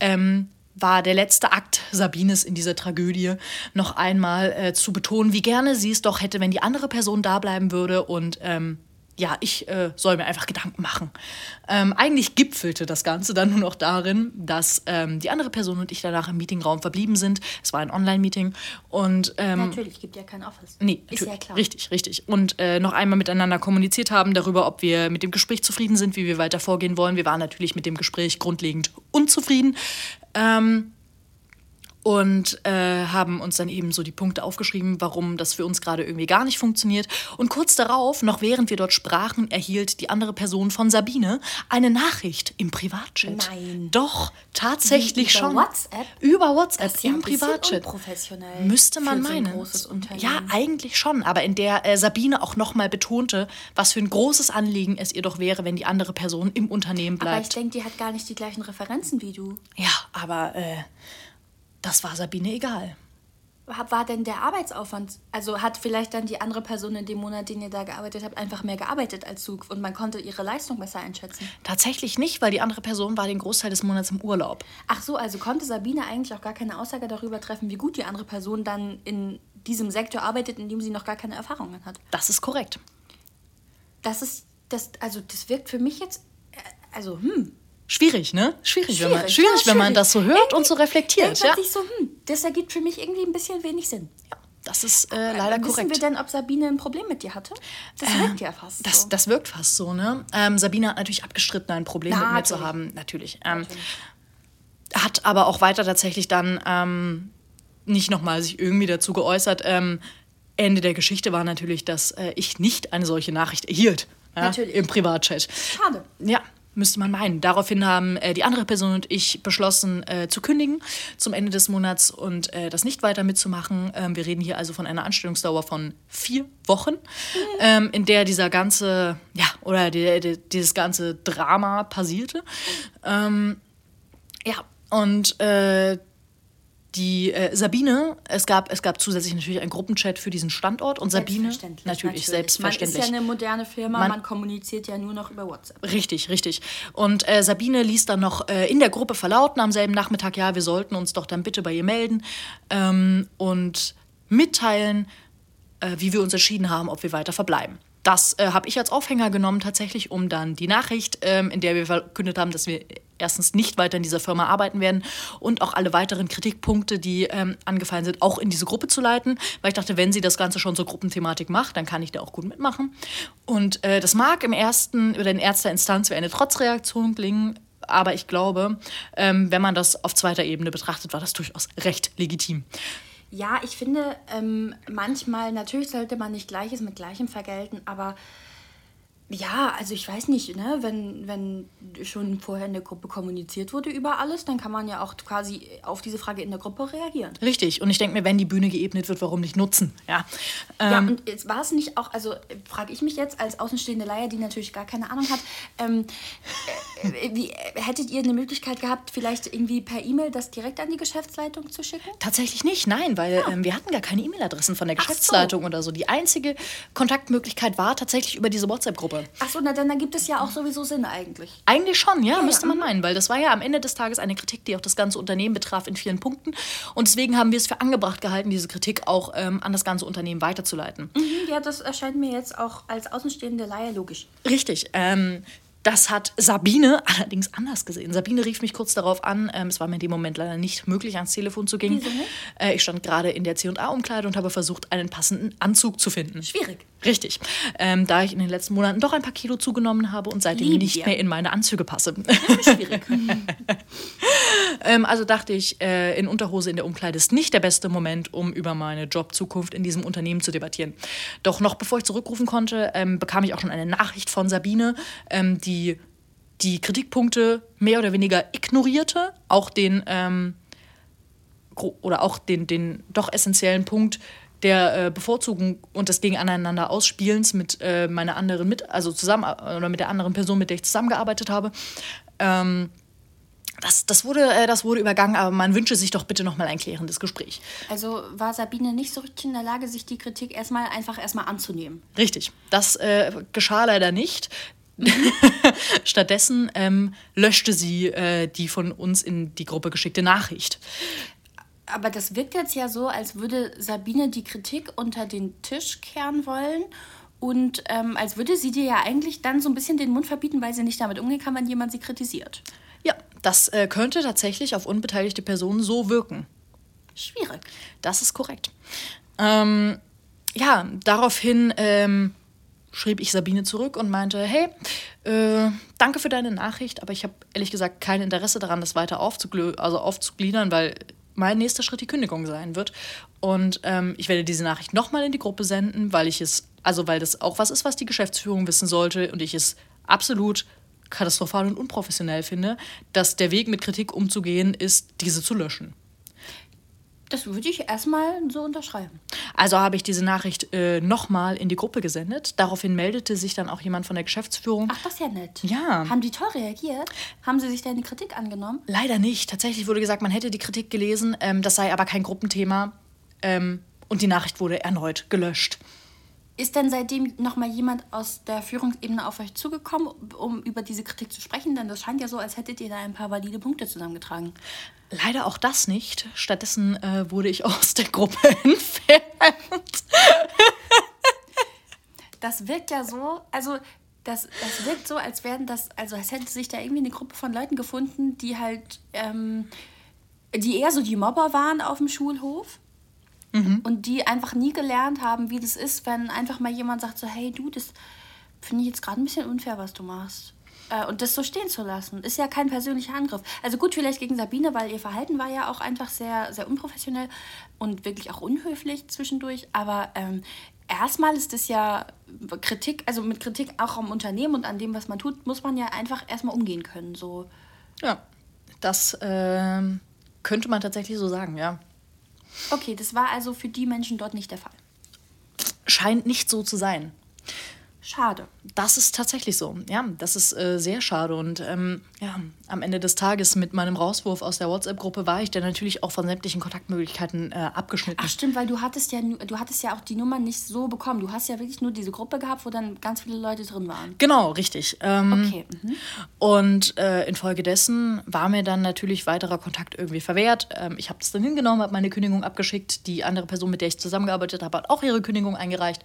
ähm, war der letzte Akt Sabines in dieser Tragödie noch einmal äh, zu betonen, wie gerne sie es doch hätte, wenn die andere Person da bleiben würde. Und ähm, ja, ich äh, soll mir einfach Gedanken machen. Ähm, eigentlich gipfelte das Ganze dann nur noch darin, dass ähm, die andere Person und ich danach im Meetingraum verblieben sind. Es war ein Online-Meeting und ähm, natürlich gibt ja kein Office. Nee, ist ja klar. Richtig, richtig. Und äh, noch einmal miteinander kommuniziert haben darüber, ob wir mit dem Gespräch zufrieden sind, wie wir weiter vorgehen wollen. Wir waren natürlich mit dem Gespräch grundlegend unzufrieden. Ähm, und äh, haben uns dann eben so die Punkte aufgeschrieben, warum das für uns gerade irgendwie gar nicht funktioniert. Und kurz darauf, noch während wir dort sprachen, erhielt die andere Person von Sabine eine Nachricht im Privatchat. Nein. Doch, tatsächlich Wie, über schon. Über WhatsApp? Über WhatsApp das ist ja im Privatchat. Professionell. Müsste man meinen. So ja, eigentlich schon, aber in der äh, Sabine auch nochmal betonte, was für ein großes Anliegen es ihr doch wäre, wenn die andere Person im Unternehmen bleibt. Aber ich denke, die hat gar nicht die gleichen Referenzen wie du. Ja, aber äh, das war Sabine egal. War denn der Arbeitsaufwand, also hat vielleicht dann die andere Person in dem Monat, den ihr da gearbeitet habt, einfach mehr gearbeitet als du und man konnte ihre Leistung besser einschätzen? Tatsächlich nicht, weil die andere Person war den Großteil des Monats im Urlaub. Ach so, also konnte Sabine eigentlich auch gar keine Aussage darüber treffen, wie gut die andere Person dann in diesem Sektor arbeitet, in dem sie noch gar keine Erfahrungen hat. Das ist korrekt. Das ist, das, also das wirkt für mich jetzt, äh, also hm, Schwierig, ne? Schwierig, schwierig wenn man, schwierig, ja, wenn man das so hört irgendwie und so reflektiert. Ja. Sich so, hm, das ergibt für mich irgendwie ein bisschen wenig Sinn. Ja, das ist äh, leider Wissen korrekt. Wissen wir denn, ob Sabine ein Problem mit dir hatte? Das äh, wirkt ja fast das, so. Das wirkt fast so, ne? Ähm, Sabine hat natürlich abgestritten, ein Problem Na, mit mir zu haben. Natürlich. Ähm, natürlich. Hat aber auch weiter tatsächlich dann ähm, nicht nochmal sich irgendwie dazu geäußert. Ähm, Ende der Geschichte war natürlich, dass äh, ich nicht eine solche Nachricht erhielt. Ja, natürlich. Im Privatchat. Schade. Ja, Müsste man meinen. Daraufhin haben äh, die andere Person und ich beschlossen, äh, zu kündigen zum Ende des Monats und äh, das nicht weiter mitzumachen. Ähm, wir reden hier also von einer Anstellungsdauer von vier Wochen, ähm, in der dieser ganze, ja, oder die, die, dieses ganze Drama passierte. Ähm, ja, und äh, die äh, Sabine, es gab, es gab zusätzlich natürlich einen Gruppenchat für diesen Standort und Sabine selbstverständlich, natürlich, natürlich, selbstverständlich. Man ist ja eine moderne Firma, man, man, kommuniziert ja nur noch über WhatsApp. Richtig, richtig. Und äh, Sabine ließ dann noch äh, in der Gruppe verlauten am selben Nachmittag, ja, wir sollten uns doch dann bitte bei ihr melden ähm, und mitteilen, äh, wie wir uns entschieden haben, ob wir weiter verbleiben. Das äh, habe ich als Aufhänger genommen, tatsächlich, um dann die Nachricht, ähm, in der wir verkündet haben, dass wir erstens nicht weiter in dieser Firma arbeiten werden und auch alle weiteren Kritikpunkte, die ähm, angefallen sind, auch in diese Gruppe zu leiten, weil ich dachte, wenn sie das Ganze schon zur Gruppenthematik macht, dann kann ich da auch gut mitmachen. Und äh, das mag im ersten oder in erster Instanz wie eine Trotzreaktion klingen, aber ich glaube, ähm, wenn man das auf zweiter Ebene betrachtet, war das durchaus recht legitim. Ja, ich finde, ähm, manchmal, natürlich sollte man nicht Gleiches mit Gleichem vergelten, aber ja, also ich weiß nicht, ne? wenn, wenn schon vorher in der Gruppe kommuniziert wurde über alles, dann kann man ja auch quasi auf diese Frage in der Gruppe reagieren. Richtig, und ich denke mir, wenn die Bühne geebnet wird, warum nicht nutzen? Ja, ähm, ja und jetzt war es nicht auch, also frage ich mich jetzt als außenstehende Leier, die natürlich gar keine Ahnung hat, ähm, äh, wie, hättet ihr eine Möglichkeit gehabt, vielleicht irgendwie per E-Mail das direkt an die Geschäftsleitung zu schicken? Tatsächlich nicht, nein, weil ja. ähm, wir hatten gar keine E-Mail-Adressen von der Geschäftsleitung so. oder so. Die einzige Kontaktmöglichkeit war tatsächlich über diese WhatsApp-Gruppe. Achso, na dann, dann gibt es ja auch sowieso Sinn eigentlich. Eigentlich schon, ja, ja müsste man mhm. meinen, weil das war ja am Ende des Tages eine Kritik, die auch das ganze Unternehmen betraf in vielen Punkten. Und deswegen haben wir es für angebracht gehalten, diese Kritik auch ähm, an das ganze Unternehmen weiterzuleiten. Mhm, ja, das erscheint mir jetzt auch als außenstehende Laie logisch. Richtig. Ähm, das hat Sabine allerdings anders gesehen. Sabine rief mich kurz darauf an. Ähm, es war mir in dem Moment leider nicht möglich, ans Telefon zu gehen. Äh, ich stand gerade in der C&A-Umkleide und habe versucht, einen passenden Anzug zu finden. Schwierig. Richtig. Ähm, da ich in den letzten Monaten doch ein paar Kilo zugenommen habe und seitdem Lieb nicht dir. mehr in meine Anzüge passe. Schwierig. ähm, also dachte ich, äh, in Unterhose in der Umkleide ist nicht der beste Moment, um über meine Jobzukunft in diesem Unternehmen zu debattieren. Doch noch bevor ich zurückrufen konnte, ähm, bekam ich auch schon eine Nachricht von Sabine, ähm, die die die Kritikpunkte mehr oder weniger ignorierte, auch den ähm, oder auch den, den doch essentiellen Punkt der äh, Bevorzugung und des Gegeneinander Ausspielens mit äh, meiner anderen mit, also zusammen oder mit der anderen Person, mit der ich zusammengearbeitet habe. Ähm, das, das, wurde, äh, das wurde übergangen, aber man wünsche sich doch bitte nochmal ein klärendes Gespräch. Also war Sabine nicht so richtig in der Lage, sich die Kritik erstmal einfach erstmal anzunehmen. Richtig. Das äh, geschah leider nicht. Stattdessen ähm, löschte sie äh, die von uns in die Gruppe geschickte Nachricht. Aber das wirkt jetzt ja so, als würde Sabine die Kritik unter den Tisch kehren wollen. Und ähm, als würde sie dir ja eigentlich dann so ein bisschen den Mund verbieten, weil sie nicht damit umgehen kann, wenn jemand sie kritisiert. Ja, das äh, könnte tatsächlich auf unbeteiligte Personen so wirken. Schwierig. Das ist korrekt. Ähm, ja, daraufhin ähm, schrieb ich Sabine zurück und meinte, hey, äh, danke für deine Nachricht, aber ich habe ehrlich gesagt kein Interesse daran, das weiter also aufzugliedern, weil mein nächster Schritt die Kündigung sein wird. Und ähm, ich werde diese Nachricht nochmal in die Gruppe senden, weil ich es, also weil das auch was ist, was die Geschäftsführung wissen sollte und ich es absolut katastrophal und unprofessionell finde, dass der Weg mit Kritik umzugehen ist, diese zu löschen. Das würde ich erstmal so unterschreiben. Also habe ich diese Nachricht äh, nochmal in die Gruppe gesendet. Daraufhin meldete sich dann auch jemand von der Geschäftsführung. Ach, das ist ja nett. Ja. Haben die toll reagiert? Haben sie sich deine Kritik angenommen? Leider nicht. Tatsächlich wurde gesagt, man hätte die Kritik gelesen. Ähm, das sei aber kein Gruppenthema. Ähm, und die Nachricht wurde erneut gelöscht. Ist denn seitdem nochmal jemand aus der Führungsebene auf euch zugekommen, um über diese Kritik zu sprechen? Denn das scheint ja so, als hättet ihr da ein paar valide Punkte zusammengetragen. Leider auch das nicht. Stattdessen äh, wurde ich aus der Gruppe entfernt. das wirkt ja so, also das, das wirkt so, als wären das, also als hätte sich da irgendwie eine Gruppe von Leuten gefunden, die halt, ähm, die eher so die Mobber waren auf dem Schulhof Mhm. Und die einfach nie gelernt haben, wie das ist, wenn einfach mal jemand sagt so, hey du, das finde ich jetzt gerade ein bisschen unfair, was du machst. Äh, und das so stehen zu lassen, ist ja kein persönlicher Angriff. Also gut, vielleicht gegen Sabine, weil ihr Verhalten war ja auch einfach sehr, sehr unprofessionell und wirklich auch unhöflich zwischendurch. Aber ähm, erstmal ist es ja Kritik, also mit Kritik auch am Unternehmen und an dem, was man tut, muss man ja einfach erstmal umgehen können. So. Ja, das äh, könnte man tatsächlich so sagen, ja. Okay, das war also für die Menschen dort nicht der Fall. Scheint nicht so zu sein. Schade. Das ist tatsächlich so. Ja, das ist äh, sehr schade. Und ähm, ja, am Ende des Tages mit meinem Rauswurf aus der WhatsApp-Gruppe war ich dann natürlich auch von sämtlichen Kontaktmöglichkeiten äh, abgeschnitten. Ach stimmt, weil du hattest ja du hattest ja auch die Nummer nicht so bekommen. Du hast ja wirklich nur diese Gruppe gehabt, wo dann ganz viele Leute drin waren. Genau, richtig. Ähm, okay. Mhm. Und äh, infolgedessen war mir dann natürlich weiterer Kontakt irgendwie verwehrt. Ähm, ich habe das dann hingenommen, habe meine Kündigung abgeschickt. Die andere Person, mit der ich zusammengearbeitet habe, hat auch ihre Kündigung eingereicht.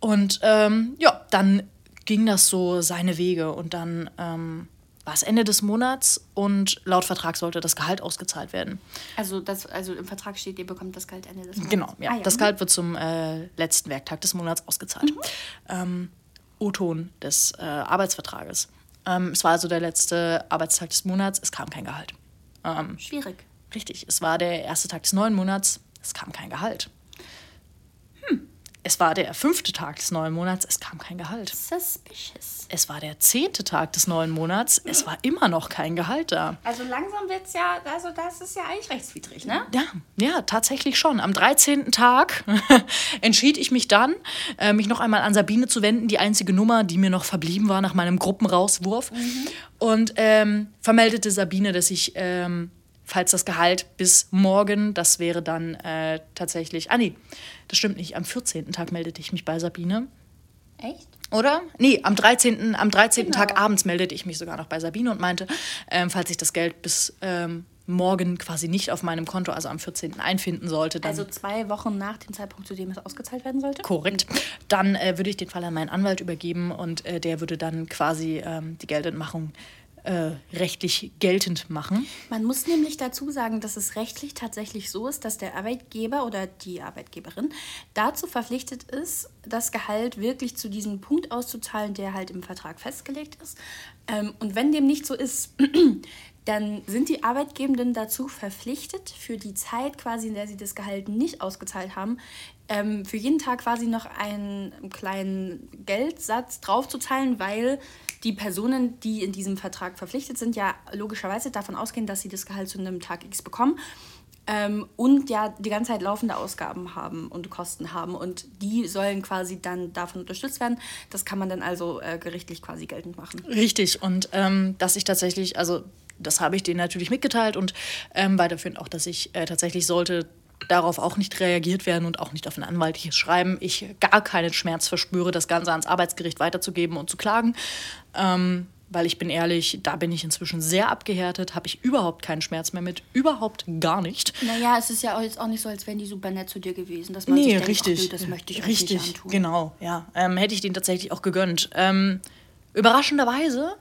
Und ähm, ja, dann ging das so seine Wege und dann ähm, war es Ende des Monats und laut Vertrag sollte das Gehalt ausgezahlt werden. Also, das, also im Vertrag steht, ihr bekommt das Gehalt Ende des Monats? Genau, ja. Ah, ja. Das mhm. Gehalt wird zum äh, letzten Werktag des Monats ausgezahlt. Mhm. Ähm, O-Ton des äh, Arbeitsvertrages. Ähm, es war also der letzte Arbeitstag des Monats, es kam kein Gehalt. Ähm, Schwierig. Richtig, es war der erste Tag des neuen Monats, es kam kein Gehalt es war der fünfte Tag des neuen Monats, es kam kein Gehalt. Suspicious. Es war der zehnte Tag des neuen Monats, es war immer noch kein Gehalt da. Also langsam wird es ja, also das ist ja eigentlich rechtswidrig, ne? Ja, ja, tatsächlich schon. Am 13. Tag entschied ich mich dann, äh, mich noch einmal an Sabine zu wenden, die einzige Nummer, die mir noch verblieben war nach meinem Gruppenrauswurf. Mhm. Und ähm, vermeldete Sabine, dass ich ähm, falls das Gehalt bis morgen, das wäre dann äh, tatsächlich, ah nee, das stimmt nicht, am 14. Tag meldete ich mich bei Sabine. Echt? Oder? Nee, am 13. Am 13. Genau. Tag abends meldete ich mich sogar noch bei Sabine und meinte, ähm, falls ich das Geld bis ähm, morgen quasi nicht auf meinem Konto, also am 14. einfinden sollte. Dann also zwei Wochen nach dem Zeitpunkt, zu dem es ausgezahlt werden sollte? Korrekt. Dann äh, würde ich den Fall an meinen Anwalt übergeben und äh, der würde dann quasi ähm, die Geldentmachung äh, rechtlich geltend machen. Man muss nämlich dazu sagen, dass es rechtlich tatsächlich so ist, dass der Arbeitgeber oder die Arbeitgeberin dazu verpflichtet ist, das Gehalt wirklich zu diesem Punkt auszuzahlen, der halt im Vertrag festgelegt ist. Ähm, und wenn dem nicht so ist, dann sind die Arbeitgebenden dazu verpflichtet, für die Zeit quasi, in der sie das Gehalt nicht ausgezahlt haben, ähm, für jeden Tag quasi noch einen kleinen Geldsatz draufzuzahlen, weil die Personen, die in diesem Vertrag verpflichtet sind, ja logischerweise davon ausgehen, dass sie das Gehalt zu einem Tag X bekommen ähm, und ja die ganze Zeit laufende Ausgaben haben und Kosten haben und die sollen quasi dann davon unterstützt werden. Das kann man dann also äh, gerichtlich quasi geltend machen. Richtig und ähm, dass ich tatsächlich, also das habe ich denen natürlich mitgeteilt und ähm, weiterführend auch, dass ich äh, tatsächlich sollte darauf auch nicht reagiert werden und auch nicht auf ein anwaltliches Schreiben. Ich gar keinen Schmerz verspüre, das Ganze ans Arbeitsgericht weiterzugeben und zu klagen. Ähm, weil ich bin ehrlich, da bin ich inzwischen sehr abgehärtet, habe ich überhaupt keinen Schmerz mehr mit, überhaupt gar nicht. Naja, es ist ja auch jetzt auch nicht so, als wären die super nett zu dir gewesen, dass man nee, sich denkt, richtig, ach, das möchte ich richtig, nicht antun. Genau, ja, ähm, hätte ich den tatsächlich auch gegönnt. Ähm, überraschenderweise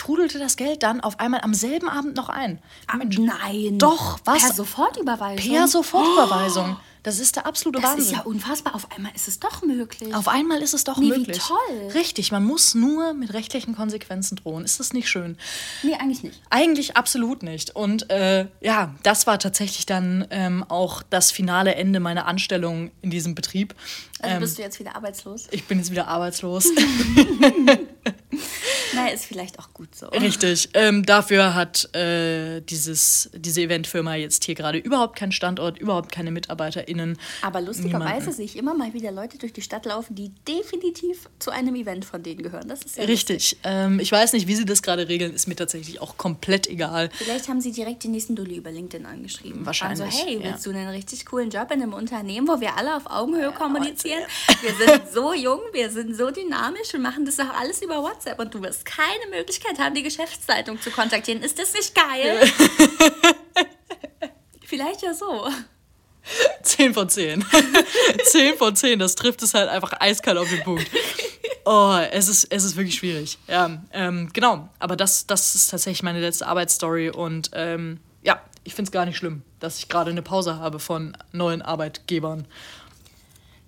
trudelte das Geld dann auf einmal am selben Abend noch ein. Ah, nein. Doch, was? Per Sofortüberweisung. Per Sofortüberweisung. Oh. Das ist der absolute das Wahnsinn. Das ist ja unfassbar. Auf einmal ist es doch möglich. Auf einmal ist es doch nee, möglich. Wie toll. Richtig, man muss nur mit rechtlichen Konsequenzen drohen. Ist das nicht schön? Nee, eigentlich nicht. Eigentlich absolut nicht. Und äh, ja, das war tatsächlich dann ähm, auch das finale Ende meiner Anstellung in diesem Betrieb. Also ähm, bist du jetzt wieder arbeitslos? Ich bin jetzt wieder arbeitslos. naja, ist vielleicht auch gut so. Richtig. Ähm, dafür hat äh, dieses, diese Eventfirma jetzt hier gerade überhaupt keinen Standort, überhaupt keine MitarbeiterInnen. Aber lustigerweise sehe ich immer mal wieder Leute durch die Stadt laufen, die definitiv zu einem Event von denen gehören. Das ist Richtig. Ähm, ich weiß nicht, wie sie das gerade regeln, ist mir tatsächlich auch komplett egal. Vielleicht haben sie direkt den nächsten Dulli über LinkedIn angeschrieben. Wahrscheinlich. Also, hey, willst ja. du einen richtig coolen Job in einem Unternehmen, wo wir alle auf Augenhöhe kommunizieren? Wir sind so jung, wir sind so dynamisch und machen das auch alles über WhatsApp und du wirst keine Möglichkeit haben, die Geschäftsleitung zu kontaktieren. Ist das nicht geil? Vielleicht ja so. 10 von 10. 10 von 10, das trifft es halt einfach eiskalt auf den Punkt. Oh, es ist, es ist wirklich schwierig. Ja, ähm, genau. Aber das, das ist tatsächlich meine letzte Arbeitsstory und ähm, ja, ich finde es gar nicht schlimm, dass ich gerade eine Pause habe von neuen Arbeitgebern.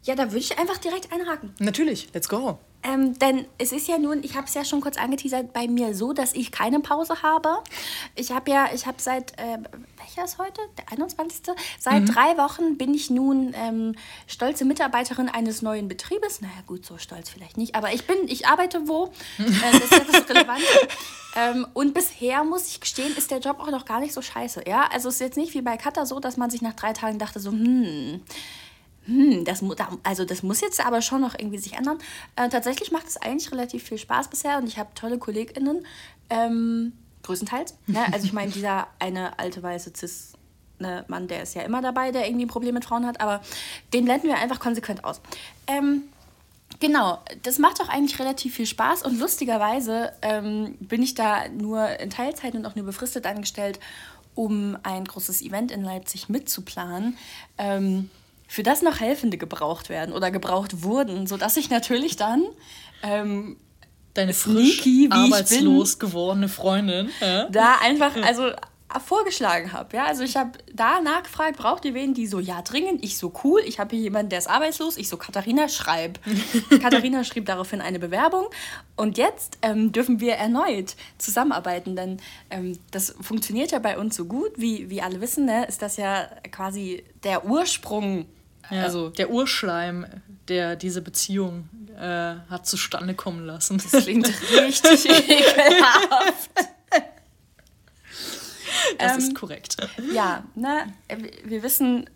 Ja, da würde ich einfach direkt einhaken. Natürlich, let's go. Ähm, denn es ist ja nun, ich habe es ja schon kurz angeteasert, bei mir so, dass ich keine Pause habe. Ich habe ja, ich habe seit, äh, welcher ist heute? Der 21. Seit mhm. drei Wochen bin ich nun ähm, stolze Mitarbeiterin eines neuen Betriebes. Naja, gut, so stolz vielleicht nicht, aber ich bin, ich arbeite wo. Äh, das ist ja das Relevante. ähm, und bisher, muss ich gestehen, ist der Job auch noch gar nicht so scheiße. Ja, also es ist jetzt nicht wie bei Cutter so, dass man sich nach drei Tagen dachte so, hm, hm, das, also das muss jetzt aber schon noch irgendwie sich ändern. Äh, tatsächlich macht es eigentlich relativ viel Spaß bisher und ich habe tolle KollegInnen, ähm, größtenteils. Ne? Also ich meine, dieser eine alte weiße Cis- ne, Mann, der ist ja immer dabei, der irgendwie ein Problem mit Frauen hat, aber den blenden wir einfach konsequent aus. Ähm, Genau, das macht auch eigentlich relativ viel Spaß und lustigerweise ähm, bin ich da nur in Teilzeit und auch nur befristet angestellt, um ein großes Event in Leipzig mitzuplanen. Ähm, für das noch Helfende gebraucht werden oder gebraucht wurden, sodass ich natürlich dann ähm, deine frisch sneaky, arbeitslos bin, gewordene Freundin ja? da einfach also vorgeschlagen habe. Ja? Also ich habe da nachgefragt, braucht ihr wen, die so, ja, dringend, ich so, cool, ich habe hier jemanden, der ist arbeitslos, ich so, Katharina, schreib. Katharina schrieb daraufhin eine Bewerbung und jetzt ähm, dürfen wir erneut zusammenarbeiten, denn ähm, das funktioniert ja bei uns so gut, wie, wie alle wissen, ne? ist das ja quasi der Ursprung Ja, also der Urschleim, der diese Beziehung äh, hat zustande kommen lassen. Das klingt richtig ekelhaft. Das ähm, ist korrekt. Ja, ne, wir wissen,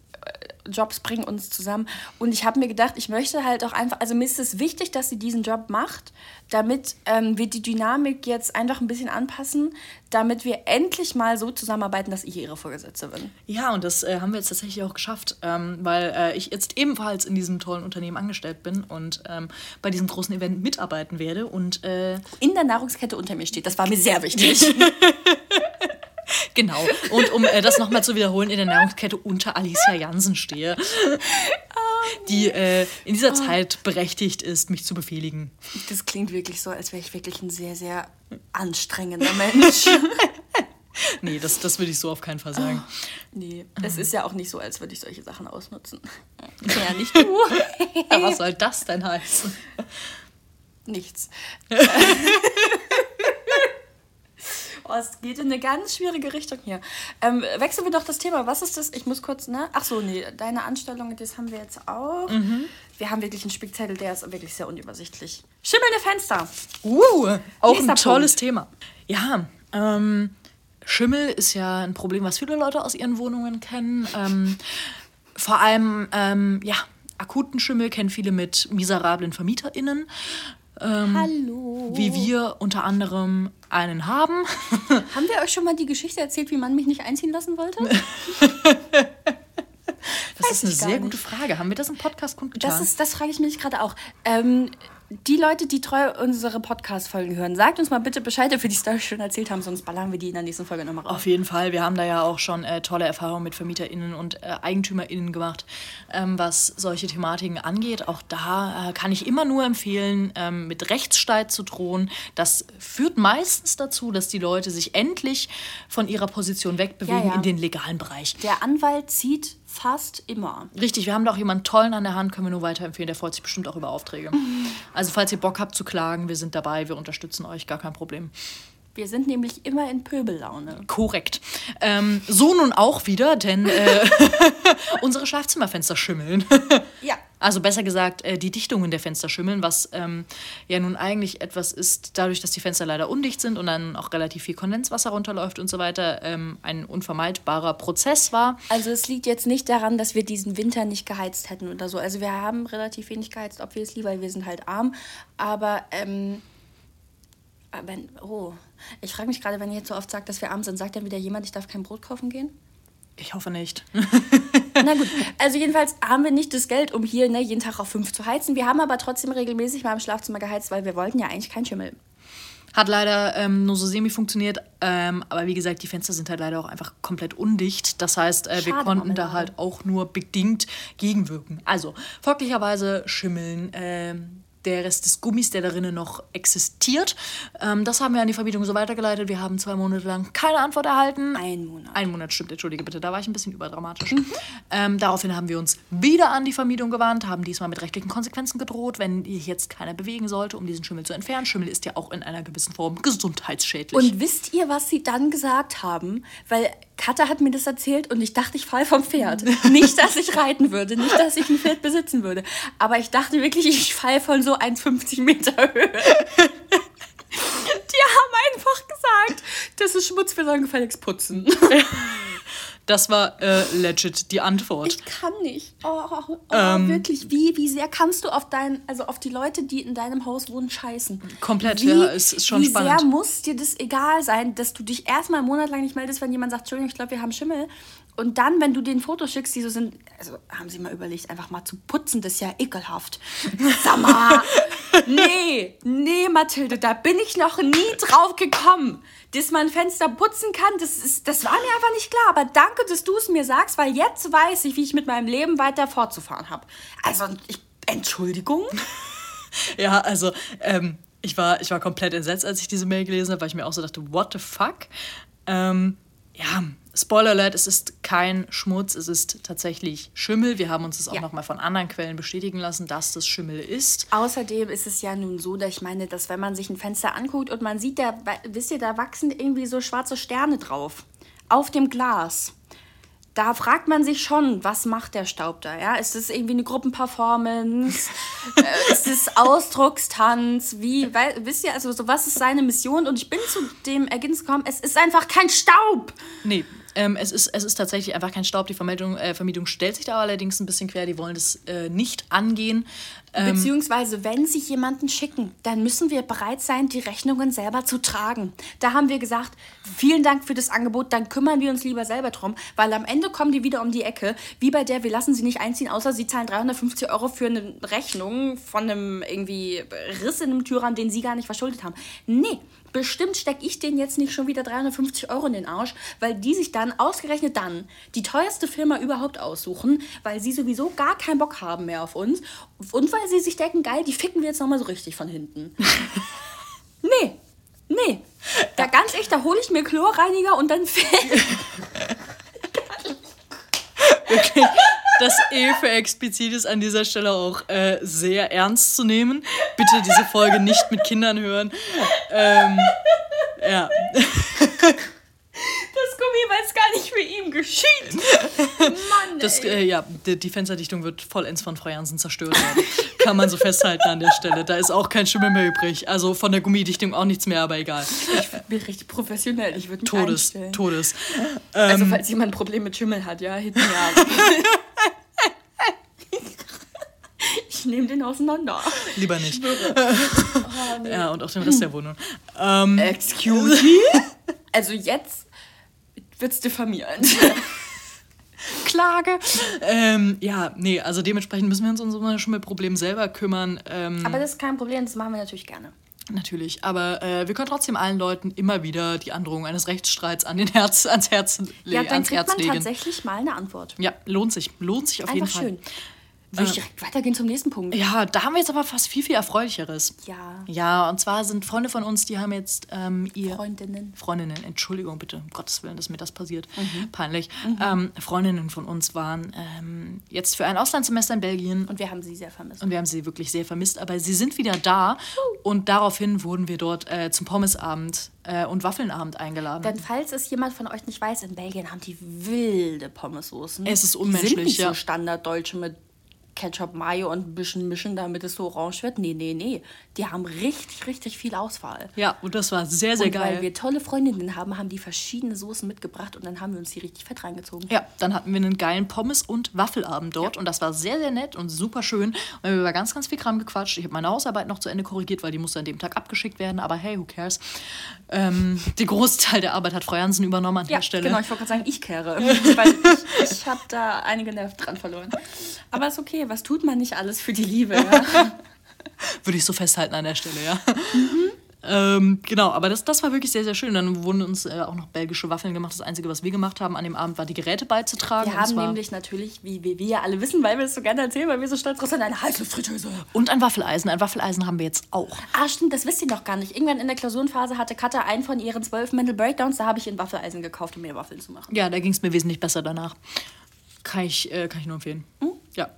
Jobs bringen uns zusammen. Und ich habe mir gedacht, ich möchte halt auch einfach, also mir ist es wichtig, dass sie diesen Job macht, damit ähm, wir die Dynamik jetzt einfach ein bisschen anpassen, damit wir endlich mal so zusammenarbeiten, dass ich ihre Vorgesetzte bin. Ja, und das äh, haben wir jetzt tatsächlich auch geschafft, ähm, weil äh, ich jetzt ebenfalls in diesem tollen Unternehmen angestellt bin und ähm, bei diesem großen Event mitarbeiten werde. Und äh in der Nahrungskette unter mir steht. Das war mir sehr wichtig. Genau. Und um äh, das nochmal zu wiederholen, in der Nahrungskette unter Alicia Jansen stehe, die äh, in dieser Zeit berechtigt ist, mich zu befehligen. Das klingt wirklich so, als wäre ich wirklich ein sehr, sehr anstrengender Mensch. nee, das, das würde ich so auf keinen Fall sagen. Nee, es ist ja auch nicht so, als würde ich solche Sachen ausnutzen. Ja, nicht du. Aber was soll das denn heißen? Nichts. Oh, es geht in eine ganz schwierige Richtung hier. Ähm, wechseln wir doch das Thema. Was ist das? Ich muss kurz, ne? Ach so, nee, deine Anstellung, das haben wir jetzt auch. Mhm. Wir haben wirklich einen Spickzettel, der ist wirklich sehr unübersichtlich. Schimmelnde Fenster. Uh, auch Nächster ein tolles Punkt. Thema. Ja, ähm, Schimmel ist ja ein Problem, was viele Leute aus ihren Wohnungen kennen. Ähm, vor allem, ähm, ja, akuten Schimmel kennen viele mit miserablen VermieterInnen. Ähm, Hallo. Wie wir unter anderem einen haben. Haben wir euch schon mal die Geschichte erzählt, wie man mich nicht einziehen lassen wollte? das Weiß ist eine sehr gute Frage. Haben wir das im Podcast kundgetan? Das, ist, das frage ich mich gerade auch. Ähm, die Leute, die treu unsere Podcast-Folgen hören, sagt uns mal bitte Bescheid, ob wir die Story schon erzählt haben, sonst ballern wir die in der nächsten Folge nochmal raus. Auf jeden Fall. Wir haben da ja auch schon äh, tolle Erfahrungen mit VermieterInnen und äh, EigentümerInnen gemacht, ähm, was solche Thematiken angeht. Auch da äh, kann ich immer nur empfehlen, ähm, mit Rechtsstreit zu drohen. Das führt meistens dazu, dass die Leute sich endlich von ihrer Position wegbewegen ja, ja. in den legalen Bereich. Der Anwalt zieht fast immer. Richtig, wir haben da auch jemanden tollen an der Hand, können wir nur weiterempfehlen. Der freut sich bestimmt auch über Aufträge. Also falls ihr Bock habt zu klagen, wir sind dabei, wir unterstützen euch, gar kein Problem. Wir sind nämlich immer in Pöbellaune. Korrekt. Ähm, so nun auch wieder, denn äh, unsere Schlafzimmerfenster schimmeln. ja. Also besser gesagt, äh, die Dichtungen der Fenster schimmeln, was ähm, ja nun eigentlich etwas ist, dadurch, dass die Fenster leider undicht sind und dann auch relativ viel Kondenswasser runterläuft und so weiter, ähm, ein unvermeidbarer Prozess war. Also es liegt jetzt nicht daran, dass wir diesen Winter nicht geheizt hätten oder so. Also wir haben relativ wenig geheizt, obviously, weil wir sind halt arm. Aber ähm, wenn, oh, ich frage mich gerade, wenn ihr jetzt so oft sagt, dass wir arm sind, sagt dann wieder jemand, ich darf kein Brot kaufen gehen? Ich hoffe nicht. Na gut, also jedenfalls haben wir nicht das Geld, um hier ne, jeden Tag auf fünf zu heizen. Wir haben aber trotzdem regelmäßig mal im Schlafzimmer geheizt, weil wir wollten ja eigentlich keinen Schimmel. Hat leider ähm, nur so semi funktioniert, ähm, aber wie gesagt, die Fenster sind halt leider auch einfach komplett undicht. Das heißt, äh, wir konnten da halt auch nur bedingt gegenwirken. Also, folglicherweise schimmeln ähm, der Rest des Gummis, der darin noch existiert. Ähm, das haben wir an die Vermietung so weitergeleitet. Wir haben zwei Monate lang keine Antwort erhalten. Ein Monat. Ein Monat, stimmt, entschuldige bitte, da war ich ein bisschen überdramatisch. Mhm. Ähm, daraufhin haben wir uns wieder an die Vermietung gewandt, haben diesmal mit rechtlichen Konsequenzen gedroht, wenn sich jetzt keiner bewegen sollte, um diesen Schimmel zu entfernen. Schimmel ist ja auch in einer gewissen Form gesundheitsschädlich. Und wisst ihr, was sie dann gesagt haben? Weil Katha hat mir das erzählt und ich dachte, ich falle vom Pferd. nicht, dass ich reiten würde, nicht, dass ich ein Pferd besitzen würde. Aber ich dachte wirklich, ich falle von so 1,50 Meter Höhe. Die haben einfach gesagt, das ist Schmutz, wir sollen gefälligst putzen. Das war äh, legit die Antwort. Ich kann nicht. Oh, oh, ähm, wirklich. Wie, wie sehr kannst du auf dein, also auf die Leute, die in deinem Haus wohnen, scheißen? Komplett, wie, ja, ist, ist schon wie spannend. Wie sehr muss dir das egal sein, dass du dich erstmal einen Monat lang nicht meldest, wenn jemand sagt, Entschuldigung, ich glaube, wir haben Schimmel. Und dann, wenn du den Fotos schickst, die so sind, also haben sie mal überlegt, einfach mal zu putzen, das ist ja ekelhaft. Sag mal, nee, nee, Mathilde, da bin ich noch nie drauf gekommen dass man Fenster putzen kann, das, ist, das war mir einfach nicht klar. Aber danke, dass du es mir sagst, weil jetzt weiß ich, wie ich mit meinem Leben weiter fortzufahren habe. Also, ich, Entschuldigung? ja, also, ähm, ich, war, ich war komplett entsetzt, als ich diese Mail gelesen habe, weil ich mir auch so dachte, what the fuck? Ähm, ja, Spoiler Alert, es ist kein Schmutz, es ist tatsächlich Schimmel. Wir haben uns das auch ja. nochmal von anderen Quellen bestätigen lassen, dass das Schimmel ist. Außerdem ist es ja nun so, dass ich meine, dass wenn man sich ein Fenster anguckt und man sieht, da, wisst ihr, da wachsen irgendwie so schwarze Sterne drauf. Auf dem Glas. Da fragt man sich schon, was macht der Staub da? Ja? Ist es irgendwie eine Gruppenperformance? äh, ist es Ausdruckstanz? Wie, weil, wisst ihr, also so, was ist seine Mission? Und ich bin zu dem Ergebnis gekommen, es ist einfach kein Staub. Nee, ähm, es, ist, es ist tatsächlich einfach kein Staub. Die Vermietung, äh, Vermietung stellt sich da allerdings ein bisschen quer. Die wollen das äh, nicht angehen. Ähm, Beziehungsweise, wenn sie jemanden schicken, dann müssen wir bereit sein, die Rechnungen selber zu tragen. Da haben wir gesagt, vielen Dank für das Angebot, dann kümmern wir uns lieber selber drum, weil am Ende kommen die wieder um die Ecke, wie bei der, wir lassen sie nicht einziehen, außer sie zahlen 350 Euro für eine Rechnung von einem irgendwie Riss in einem Türrahmen, den sie gar nicht verschuldet haben. Nee, bestimmt stecke ich denen jetzt nicht schon wieder 350 Euro in den Arsch, weil die sich dann ausgerechnet dann die teuerste Firma überhaupt aussuchen, weil sie sowieso gar keinen Bock haben mehr auf uns und weil sie sich denken, geil, die ficken wir jetzt nochmal so richtig von hinten. nee, nee. Da ganz echt, da hole ich mir Chlorreiniger und dann Wirklich, das E für explizit ist an dieser Stelle auch äh, sehr ernst zu nehmen. Bitte diese Folge nicht mit Kindern hören. Ähm, ja. Das Gummi weiß gar nicht für ihn geschieht. Mann, das, äh, ja, die, die, Fensterdichtung wird vollends von Frau Jansen zerstört werden. Kann man so festhalten an der Stelle. Da ist auch kein Schimmel mehr übrig. Also von der Gummidichtung auch nichts mehr, aber egal. Ich bin richtig professionell. Ich würde mich Todes, einstellen. Todes. Also ähm, falls jemand ein Problem mit Schimmel hat, ja, me up. ich nehme den auseinander. Lieber nicht. Oh, nee. Ja, und auch den Rest der Wohnung. Ähm, Excuse me? Also jetzt wird es diffamierend. Klage. Ähm, ja, nee, also dementsprechend müssen wir uns um ein Schimmelproblem selber kümmern. Ähm, aber das ist kein Problem, das machen wir natürlich gerne. Natürlich, aber äh, wir können trotzdem allen Leuten immer wieder die Androhung eines Rechtsstreits an den Herz, ans Herz legen. Ja, dann kriegt man tatsächlich mal eine Antwort. Ja, lohnt sich. Lohnt sich auf Einfach jeden Fall. schön. Würde ich direkt weitergehen zum nächsten Punkt. Ja, da haben wir jetzt aber fast viel, viel Erfreulicheres. Ja. Ja, und zwar sind Freunde von uns, die haben jetzt ähm, ihr... Freundinnen. Freundinnen, Entschuldigung bitte, um Gottes Willen, dass mir das passiert. Mhm. Peinlich. Mhm. Ähm, Freundinnen von uns waren ähm, jetzt für ein Auslandssemester in Belgien. Und wir haben sie sehr vermisst. Und wir haben sie wirklich sehr vermisst, aber sie sind wieder da. Uh. Und daraufhin wurden wir dort äh, zum Pommesabend äh, und Waffelnabend eingeladen. Denn falls es jemand von euch nicht weiß, in Belgien haben die wilde Pommessoßen. Es ist unmenschlich, die sind nicht ja. so standarddeutsche mit Ketchup, Mayo und ein bisschen mischen, damit es so orange wird. Nee, nee, nee. Die haben richtig, richtig viel Auswahl. Ja, und das war sehr, sehr und geil. Weil wir tolle Freundinnen haben, haben die verschiedene Soßen mitgebracht und dann haben wir uns die richtig fett reingezogen. Ja, dann hatten wir einen geilen Pommes- und Waffelabend dort ja. und das war sehr, sehr nett und super schön. Und wir haben über ganz, ganz viel Kram gequatscht. Ich habe meine Hausarbeit noch zu Ende korrigiert, weil die musste an dem Tag abgeschickt werden, aber hey, who cares? Ähm, den Großteil der Arbeit hat Frau Jansen übernommen an ja, der Stelle. genau, ich wollte gerade sagen, ich kehre, weil ich, ich habe da einige Nerven dran verloren. Aber ist okay, was tut man nicht alles für die Liebe? Ja? Würde ich so festhalten an der Stelle, ja. Mhm. Ähm, genau, aber das, das war wirklich sehr, sehr schön. Dann wurden uns äh, auch noch belgische Waffeln gemacht. Das Einzige, was wir gemacht haben an dem Abend, war die Geräte beizutragen. Wir haben nämlich natürlich, wie, wie wir ja alle wissen, weil wir es so gerne erzählen, weil wir so stolz drauf sind, eine heiße Fritteuse. Und ein Waffeleisen. Ein Waffeleisen haben wir jetzt auch. Ah, stimmt, das wisst ihr noch gar nicht. Irgendwann in der Klausurenphase hatte Katha einen von ihren zwölf Mental Breakdowns. Da habe ich ein Waffeleisen gekauft, um mir Waffeln zu machen. Ja, da ging es mir wesentlich besser danach. Kann ich, äh, kann ich nur empfehlen. Hm? Ja,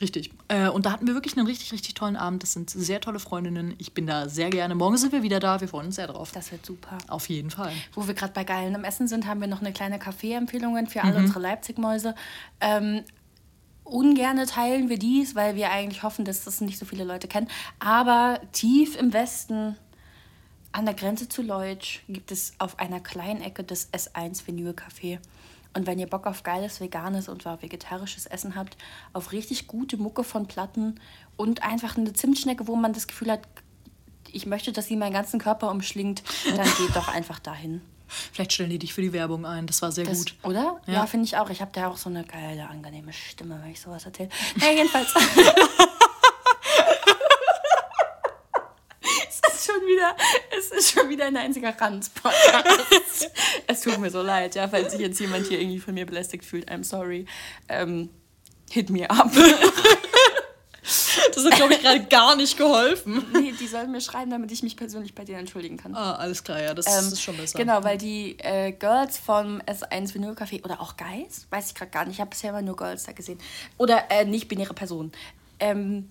Richtig. Äh, und da hatten wir wirklich einen richtig, richtig tollen Abend. Das sind sehr tolle Freundinnen. Ich bin da sehr gerne. Morgen sind wir wieder da. Wir freuen uns sehr drauf. Das wird super. Auf jeden Fall. Wo wir gerade bei geilem Essen sind, haben wir noch eine kleine Kaffee-Empfehlung für alle mhm. unsere Leipzig-Mäuse. Ähm, ungerne teilen wir dies, weil wir eigentlich hoffen, dass das nicht so viele Leute kennen. Aber tief im Westen, an der Grenze zu Leutsch, gibt es auf einer kleinen Ecke das S1 Vinyl Café. Und wenn ihr Bock auf geiles veganes und vegetarisches Essen habt, auf richtig gute Mucke von Platten und einfach eine Zimtschnecke, wo man das Gefühl hat, ich möchte, dass sie meinen ganzen Körper umschlingt, dann geht doch einfach dahin. Vielleicht stellen die dich für die Werbung ein. Das war sehr das, gut. Oder? Ja, ja finde ich auch. Ich habe da auch so eine geile, angenehme Stimme, wenn ich sowas erzähle. Naja, jedenfalls. schon wieder, es ist schon wieder ein einziger Ranz-Podcast. es tut mir so leid, ja, falls sich jetzt jemand hier irgendwie von mir belästigt fühlt. I'm sorry. Ähm, hit me up. Das hat, glaube ich, gerade gar nicht geholfen. Nee, die sollen mir schreiben, damit ich mich persönlich bei denen entschuldigen kann. Ah, alles klar, ja, das, ähm, ist schon besser. Genau, weil die äh, Girls vom S1 Vinyl Café oder auch Guys, weiß ich gerade gar nicht, ich habe bisher immer nur Girls da gesehen. Oder äh, nicht-binäre Personen. Ähm,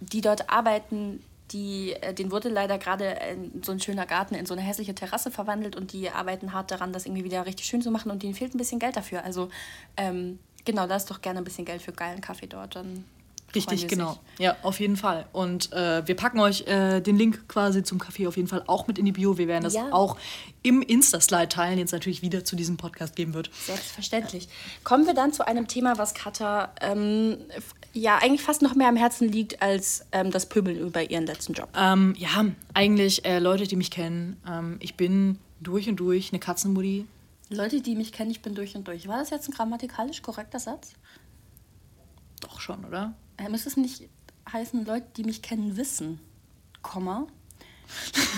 die dort arbeiten, die, äh, den wurde leider gerade so ein schöner Garten in so eine hässliche Terrasse verwandelt und die arbeiten hart daran, das irgendwie wieder richtig schön zu machen und denen fehlt ein bisschen Geld dafür. Also ähm, genau, da ist doch gerne ein bisschen Geld für geilen Kaffee dort. Dann Richtig, genau. Ja, auf jeden Fall. Und äh, wir packen euch äh, den Link quasi zum Café auf jeden Fall auch mit in die Bio. Wir werden das ja. auch im Insta-Slide teilen, den es natürlich wieder zu diesem Podcast geben wird. Selbstverständlich. Kommen wir dann zu einem Thema, was Katha ähm, ja eigentlich fast noch mehr am Herzen liegt als ähm, das Pöbeln über ihren letzten Job. Ähm, ja, eigentlich äh, Leute, die mich kennen. Ähm, ich bin durch und durch eine Katzenmutti. Leute, die mich kennen, ich bin durch und durch. War das jetzt ein grammatikalisch korrekter Satz? Doch schon, oder? äh, müsste es nicht heißen, Leute, die mich kennen, wissen, Komma.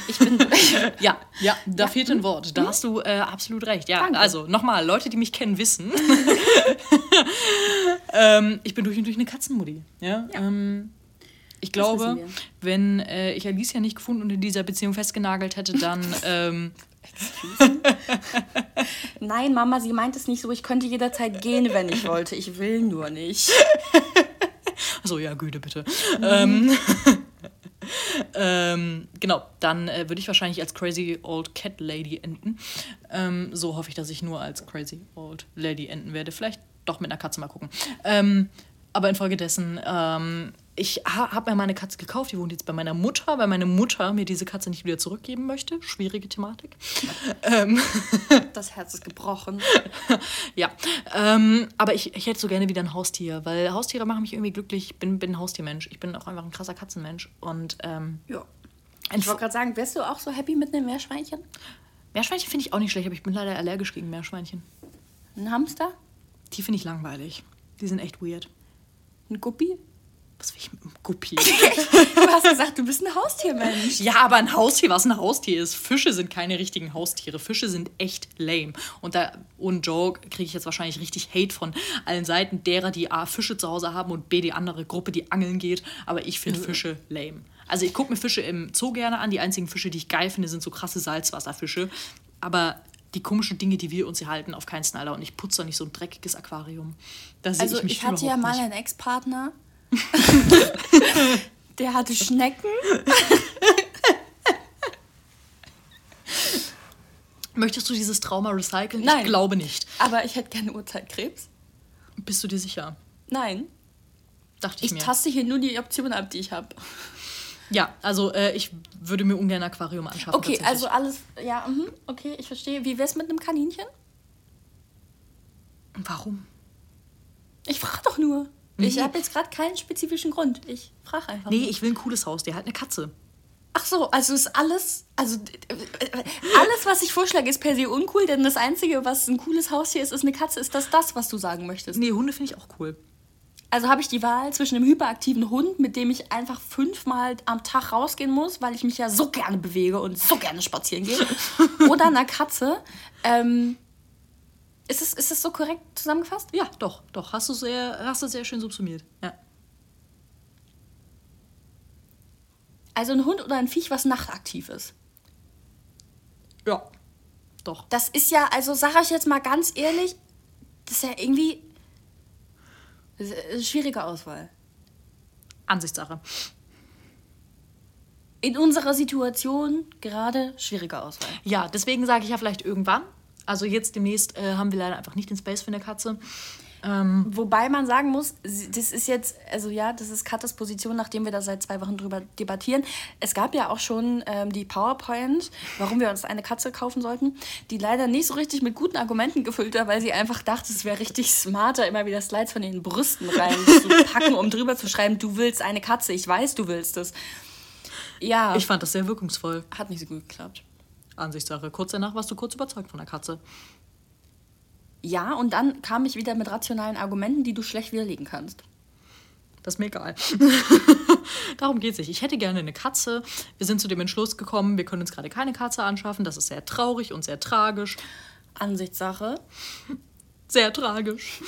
Ich bin. ja, ja, da ja. fehlt ein Wort. Da mhm. hast du äh, absolut recht. Ja, Danke. also nochmal, Leute, die mich kennen, wissen. ähm, ich bin durch und durch eine Katzenmutti. Ja. ja. Ähm, ich glaube, wenn äh, ich Alicia nicht gefunden und in dieser Beziehung festgenagelt hätte, dann. ähm, Nein, Mama, sie meint es nicht so. Ich könnte jederzeit gehen, wenn ich wollte. Ich will nur nicht. Achso, ja, Güte, bitte. Mhm. Ähm, ähm, genau, dann äh, würde ich wahrscheinlich als Crazy Old Cat Lady enden. Ähm, so hoffe ich, dass ich nur als Crazy Old Lady enden werde. Vielleicht doch mit einer Katze mal gucken. Ähm, aber infolgedessen ähm, ich habe mir meine Katze gekauft, die wohnt jetzt bei meiner Mutter, weil meine Mutter mir diese Katze nicht wieder zurückgeben möchte. Schwierige Thematik. ähm. Das Herz ist gebrochen. ja, ähm, aber ich, ich hätte so gerne wieder ein Haustier, weil Haustiere machen mich irgendwie glücklich. Ich bin, bin ein Haustiermensch. Ich bin auch einfach ein krasser Katzenmensch. Und, ähm, ja. Ich wollte gerade sagen, wärst du auch so happy mit einem Meerschweinchen? Meerschweinchen finde ich auch nicht schlecht, aber ich bin leider allergisch gegen Meerschweinchen. Ein Hamster? Die finde ich langweilig. Die sind echt weird. Ein Guppi? Was will ich mit einem Guppi? du hast gesagt, du bist ein Haustiermensch. Ja, aber ein Haustier, was ein Haustier ist. Fische sind keine richtigen Haustiere. Fische sind echt lame. Und da, ohne Joke, kriege ich jetzt wahrscheinlich richtig Hate von allen Seiten derer, die A, Fische zu Hause haben und B, die andere Gruppe, die angeln geht. Aber ich finde Fische lame. Also ich gucke mir Fische im Zoo gerne an. Die einzigen Fische, die ich geil finde, sind so krasse Salzwasserfische. Aber die komischen Dinge, die wir uns hier halten, auf keinen Snyder. Und ich putze doch nicht so ein dreckiges Aquarium. Also ich, ich hatte ja mal nicht. einen Ex-Partner, Der hatte Schnecken. Möchtest du dieses Trauma recyceln? Nein. Ich glaube nicht. Aber ich hätte gerne Urzeitkrebs. Bist du dir sicher? Nein. Dachte ich, ich mir. taste hier nur die Option ab, die ich habe. Ja, also äh, ich würde mir ungern ein Aquarium anschaffen. Okay, also alles, ja, mh, okay, ich verstehe. Wie wär's mit einem Kaninchen? Warum? Ich frage doch nur. Ich habe jetzt gerade keinen spezifischen Grund. Ich frage einfach. Nee, ich will ein cooles Haus. Der hat eine Katze. Ach so, also ist alles, also alles, was ich vorschlage, ist per se uncool, denn das Einzige, was ein cooles Haustier ist, ist eine Katze. Ist das das, was du sagen möchtest? Nee, Hunde finde ich auch cool. Also habe ich die Wahl zwischen einem hyperaktiven Hund, mit dem ich einfach fünfmal am Tag rausgehen muss, weil ich mich ja so gerne bewege und so gerne spazieren gehe, oder einer Katze, ähm, ist es, ist es so korrekt zusammengefasst? Ja, doch, doch. Hast du sehr, hast du sehr schön subsumiert. Ja. Also ein Hund oder ein Viech, was nachtaktiv ist. Ja, doch. Das ist ja, also sage ich jetzt mal ganz ehrlich, das ist ja irgendwie das ist eine schwierige Auswahl. Ansichtssache. In unserer Situation gerade schwierige Auswahl. Ja, deswegen sage ich ja vielleicht irgendwann, also jetzt demnächst äh, haben wir leider einfach nicht den Space für eine Katze. Ähm, Wobei man sagen muss, das ist jetzt, also ja, das ist Katas Position, nachdem wir da seit zwei Wochen drüber debattieren. Es gab ja auch schon ähm, die PowerPoint, warum wir uns eine Katze kaufen sollten, die leider nicht so richtig mit guten Argumenten gefüllt war, weil sie einfach dachte, es wäre richtig smarter, immer wieder Slides von den Brüsten reinzupacken, um drüber zu schreiben, du willst eine Katze, ich weiß, du willst es. Ja. Ich fand das sehr wirkungsvoll. Hat nicht so gut geklappt. Ansichtssache. Kurz danach warst du kurz überzeugt von der Katze. Ja, und dann kam ich wieder mit rationalen Argumenten, die du schlecht widerlegen kannst. Das ist mir egal. Darum geht es nicht. Ich hätte gerne eine Katze. Wir sind zu dem Entschluss gekommen, wir können uns gerade keine Katze anschaffen. Das ist sehr traurig und sehr tragisch. Ansichtssache. Sehr tragisch.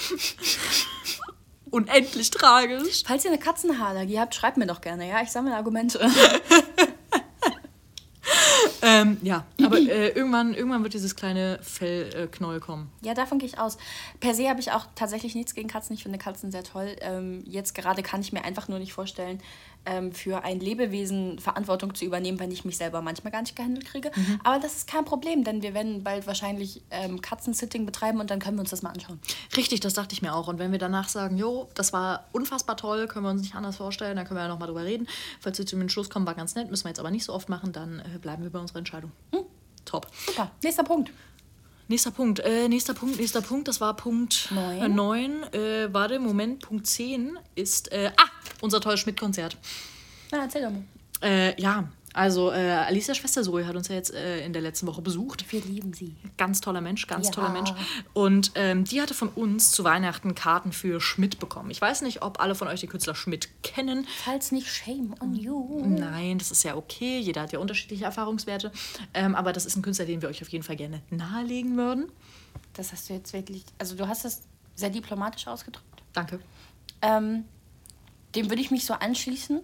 Unendlich tragisch. Falls ihr eine Katzenhaarallergie habt, schreibt mir doch gerne, ja? Ich sammle Argumente. ähm, ja, aber äh, irgendwann, irgendwann wird dieses kleine Fellknäuel äh, kommen. Ja, davon gehe ich aus. Per se habe ich auch tatsächlich nichts gegen Katzen. Ich finde Katzen sehr toll. Ähm, jetzt gerade kann ich mir einfach nur nicht vorstellen, ähm, für ein Lebewesen Verantwortung zu übernehmen, wenn ich mich selber manchmal gar nicht gehandelt kriege. Mhm. Aber das ist kein Problem, denn wir werden bald wahrscheinlich ähm, Katzensitting betreiben und dann können wir uns das mal anschauen. Richtig, das dachte ich mir auch. Und wenn wir danach sagen, jo, das war unfassbar toll, können wir uns nicht anders vorstellen, dann können wir ja nochmal drüber reden. Falls wir zu dem Schluss kommen, war ganz nett, müssen wir jetzt aber nicht so oft machen, dann äh, bleiben wir bei unserer Entscheidung. Mhm. Top. Super. Nächster Punkt. Nächster Punkt, äh, nächster Punkt, nächster Punkt, das war Punkt 9. 9 äh, warte, Moment, Punkt 10 ist, äh, ah, unser tolles Schmidt-Konzert. Na, erzähl doch mal. Äh, ja, also äh, Alicias Schwester Zoe hat uns ja jetzt äh, in der letzten Woche besucht. Wir lieben sie. Ganz toller Mensch, ganz ja. toller Mensch. Und ähm, die hatte von uns zu Weihnachten Karten für Schmidt bekommen. Ich weiß nicht, ob alle von euch den Künstler Schmidt kennen. Falls nicht, shame on you. Nein, das ist ja okay. Jeder hat ja unterschiedliche Erfahrungswerte. Ähm, aber das ist ein Künstler, den wir euch auf jeden Fall gerne nahelegen würden. Das hast du jetzt wirklich, also du hast das sehr diplomatisch ausgedrückt. Danke. Ähm, dem würde ich mich so anschließen.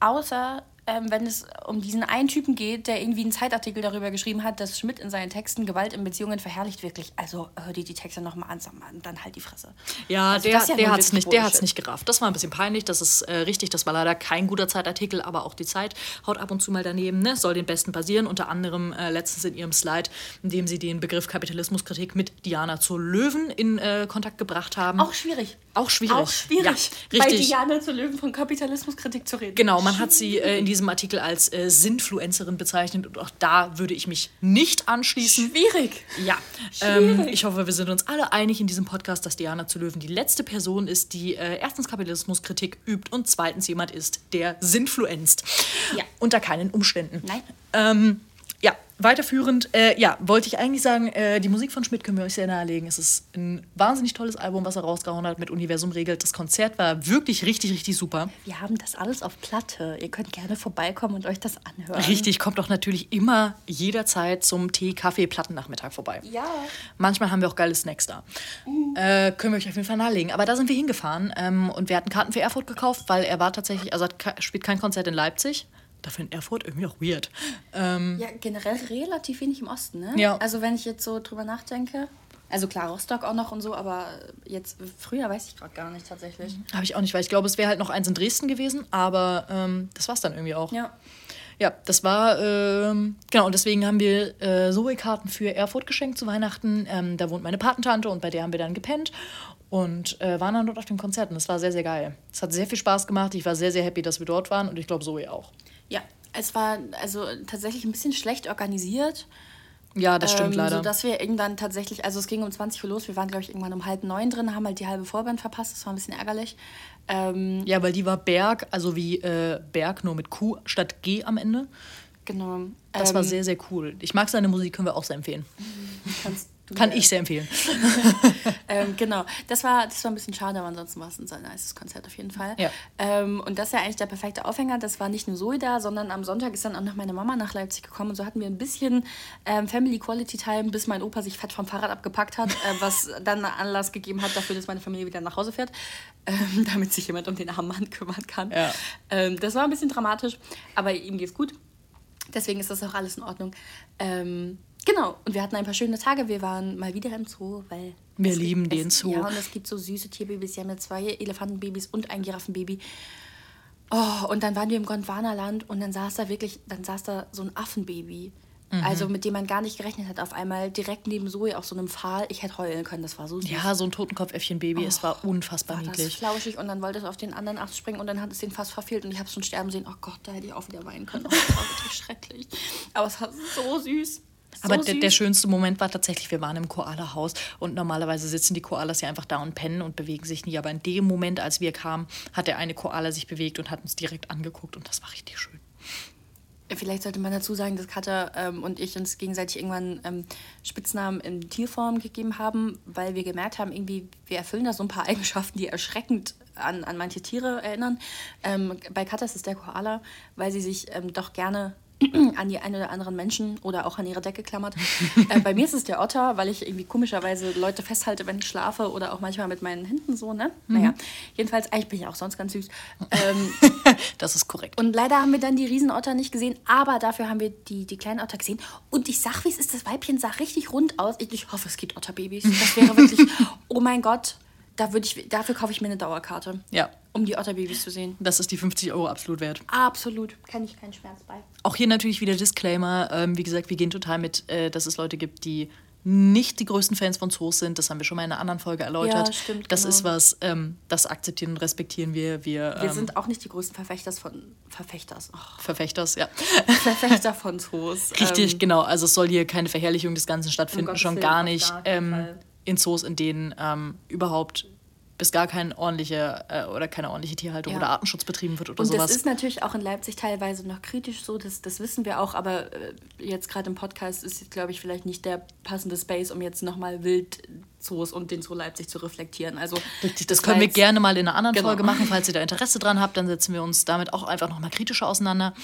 Außer ähm, wenn es um diesen einen Typen geht, der irgendwie einen Zeitartikel darüber geschrieben hat, dass Schmidt in seinen Texten Gewalt in Beziehungen verherrlicht, wirklich. Also hör dir die Texte nochmal an, dann halt die Fresse. Ja, also, der, ja der hat es nicht, nicht gerafft. Das war ein bisschen peinlich, das ist äh, richtig, das war leider kein guter Zeitartikel, aber auch die Zeit haut ab und zu mal daneben, ne? soll den Besten passieren. Unter anderem äh, letztens in ihrem Slide, in dem sie den Begriff Kapitalismuskritik mit Diana zur Löwen in äh, Kontakt gebracht haben. Auch schwierig. Auch schwierig. Auch schwierig, ja, bei Diana zur Löwen von Kapitalismuskritik zu reden. Genau, man hat sie äh, in diesem Artikel als äh, Sinfluencerin bezeichnet und auch da würde ich mich nicht anschließen. Schwierig. Ja. Ähm, Schwierig. Ähm, ich hoffe, wir sind uns alle einig in diesem Podcast, dass Diana zu Löwen die letzte Person ist, die äh, erstens Kapitalismuskritik übt und zweitens jemand ist, der sinfluenzt. Ja. Unter keinen Umständen. Nein. Ähm, weiterführend, äh, ja, wollte ich eigentlich sagen, äh, die Musik von Schmidt können wir euch sehr nahelegen. Es ist ein wahnsinnig tolles Album, was er rausgehauen hat mit Universum regelt. Das Konzert war wirklich richtig, richtig super. Wir haben das alles auf Platte. Ihr könnt gerne vorbeikommen und euch das anhören. Richtig, kommt doch natürlich immer jederzeit zum Tee, Kaffee, Plattennachmittag vorbei. Ja. Manchmal haben wir auch geile Snacks da. Mhm. Äh, können wir euch auf jeden Fall nahelegen. Aber da sind wir hingefahren ähm, und wir hatten Karten für Erfurt gekauft, weil er war tatsächlich, also er spielt kein Konzert in Leipzig dafür in Erfurt irgendwie auch weird. Ähm, ja, generell relativ wenig im Osten, ne? Ja. Also wenn ich jetzt so drüber nachdenke. Also klar, Rostock auch noch und so, aber jetzt früher weiß ich gerade gar nicht tatsächlich. Habe ich auch nicht, weil ich glaube, es wäre halt noch eins in Dresden gewesen, aber ähm, das war es dann irgendwie auch. Ja. Ja, das war, ähm, genau, und deswegen haben wir äh, Zoe-Karten für Erfurt geschenkt zu Weihnachten. Ähm, da wohnt meine Patentante und bei der haben wir dann gepennt und äh, waren dann dort auf dem Konzert und das war sehr, sehr geil. Es hat sehr viel Spaß gemacht. Ich war sehr, sehr happy, dass wir dort waren und ich glaube, Zoe auch. Ja, es war also tatsächlich ein bisschen schlecht organisiert. Ja, das stimmt ähm, leider. Sodass wir irgendwann tatsächlich, also es ging um 20 Uhr los, wir waren, glaube ich, irgendwann um halb neun drin, haben halt die halbe Vorband verpasst, das war ein bisschen ärgerlich. Ähm, ja, weil die war Berg, also wie äh, Berg, nur mit Q statt G am Ende. Genau. Das ähm, war sehr, sehr cool. Ich mag seine Musik, können wir auch sehr empfehlen. Kannst kann ich sehr empfehlen. ähm, genau, das war, das war ein bisschen schade, aber ansonsten war es ein sehr nice Konzert auf jeden Fall. Ja. Ähm, und das ist ja eigentlich der perfekte Aufhänger. Das war nicht nur Zoe da, sondern am Sonntag ist dann auch noch meine Mama nach Leipzig gekommen. Und so hatten wir ein bisschen ähm, Family Quality Time, bis mein Opa sich fett vom Fahrrad abgepackt hat, äh, was dann Anlass gegeben hat dafür, dass meine Familie wieder nach Hause fährt, ähm, damit sich jemand um den armen Mann kümmern kann. Ja. Ähm, das war ein bisschen dramatisch, aber ihm geht's gut. Deswegen ist das auch alles in Ordnung. Ähm, Genau, und wir hatten ein paar schöne Tage. Wir waren mal wieder im Zoo, weil. Wir lieben den Zoo. Ja, und es gibt so süße Tierbabys. Sie haben ja zwei Elefantenbabys und ein Giraffenbaby. Oh, und dann waren wir im Gondwanaland und dann saß da wirklich, dann saß da so ein Affenbaby. Mhm. Also mit dem man gar nicht gerechnet hat. Auf einmal direkt neben Zoe auf so einem Pfahl. Ich hätte heulen können, das war so süß. Ja, so ein Totenkopfäffchen-Baby. Oh, es war unfassbar war niedlich. Das flauschig und dann wollte es auf den anderen Ast springen und dann hat es den fast verfehlt und ich habe es schon sterben sehen. Oh Gott, da hätte ich auch wieder weinen können. Oh, das war wirklich schrecklich. Aber es war so süß. Aber der, der, schönste Moment war tatsächlich, wir waren im Koala-Haus und normalerweise sitzen die Koalas ja einfach da und pennen und bewegen sich nie. Aber in dem Moment, als wir kamen, hat der eine Koala sich bewegt und hat uns direkt angeguckt und das war richtig schön. Vielleicht sollte man dazu sagen, dass Katja ähm, und ich uns gegenseitig irgendwann ähm, Spitznamen in Tierform gegeben haben, weil wir gemerkt haben, irgendwie, wir erfüllen da so ein paar Eigenschaften, die erschreckend an, an manche Tiere erinnern. Ähm, bei Katja ist es der Koala, weil sie sich ähm, doch gerne an die ein oder anderen Menschen oder auch an ihre Decke klammert. äh, bei mir ist es der Otter, weil ich irgendwie komischerweise Leute festhalte, wenn ich schlafe oder auch manchmal mit meinen Händen so, ne? Mhm. Naja, jedenfalls, eigentlich bin ich auch sonst ganz süß. Ähm, das ist korrekt. Und leider haben wir dann die Riesenotter nicht gesehen, aber dafür haben wir die, die kleinen Otter gesehen. Und ich sag, wie es ist, das Weibchen sah richtig rund aus. Ich, ich hoffe, es gibt Otterbabys. Das wäre wirklich, oh mein Gott, Da würde ich, dafür kaufe ich mir eine Dauerkarte. Ja. Um die Otterbabys zu sehen. Das ist die 50 Euro absolut wert. Absolut. Kann ich keinen Schmerz bei. Auch hier natürlich wieder Disclaimer. Ähm, wie gesagt, wir gehen total mit, äh, dass es Leute gibt, die nicht die größten Fans von Zoos sind. Das haben wir schon mal in einer anderen Folge erläutert. Ja, stimmt, das genau. ist was, ähm, das akzeptieren und respektieren wir. Wir, wir ähm, sind auch nicht die größten Verfechters von Verfechters. Oh. Verfechters, ja. Verfechter von Zoos. Richtig, ähm, genau. Also es soll hier keine Verherrlichung des Ganzen stattfinden, schon gar nicht. Gar ähm, in Zoos, in denen ähm, überhaupt bis gar keine ordentliche äh, oder keine ordentliche Tierhaltung ja. oder Artenschutz betrieben wird oder und sowas. Das ist natürlich auch in Leipzig teilweise noch kritisch so, das, das wissen wir auch, aber äh, jetzt gerade im Podcast ist, glaube ich, vielleicht nicht der passende Space, um jetzt nochmal Wildzoos und den Zoo Leipzig zu reflektieren. Also, Richtig, das, das können wir gerne mal in einer anderen genau. Folge machen, falls ihr da Interesse dran habt, dann setzen wir uns damit auch einfach nochmal kritischer auseinander.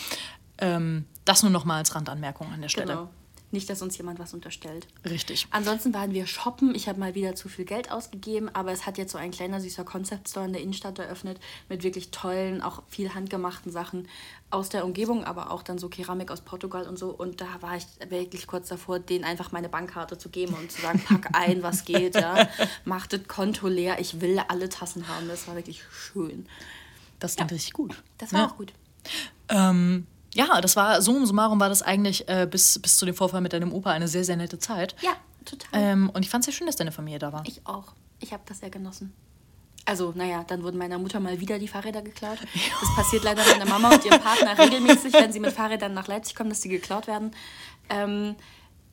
Ähm, das nur nochmal als Randanmerkung an der Stelle. Genau. Nicht, dass uns jemand was unterstellt. Richtig. Ansonsten waren wir shoppen. Ich habe mal wieder zu viel Geld ausgegeben, aber es hat jetzt so ein kleiner süßer Concept Store in der Innenstadt eröffnet mit wirklich tollen, auch viel handgemachten Sachen aus der Umgebung, aber auch dann so Keramik aus Portugal und so. Und da war ich wirklich kurz davor, denen einfach meine Bankkarte zu geben und zu sagen, pack ein, was geht, ja. Mach das Konto leer, ich will alle Tassen haben. Das war wirklich schön. Das klingt ja. richtig gut. Das war ja. auch gut. Ähm, ja, das war, so summarum war das eigentlich äh, bis, bis zu dem Vorfall mit deinem Opa eine sehr, sehr nette Zeit. Ja, total. Ähm, und ich fand es sehr schön, dass deine Familie da war. Ich auch. Ich habe das sehr genossen. Also, naja, dann wurden meiner Mutter mal wieder die Fahrräder geklaut. Das passiert leider meiner Mama und ihrem Partner regelmäßig, wenn sie mit Fahrrädern nach Leipzig kommen, dass sie geklaut werden. Ähm,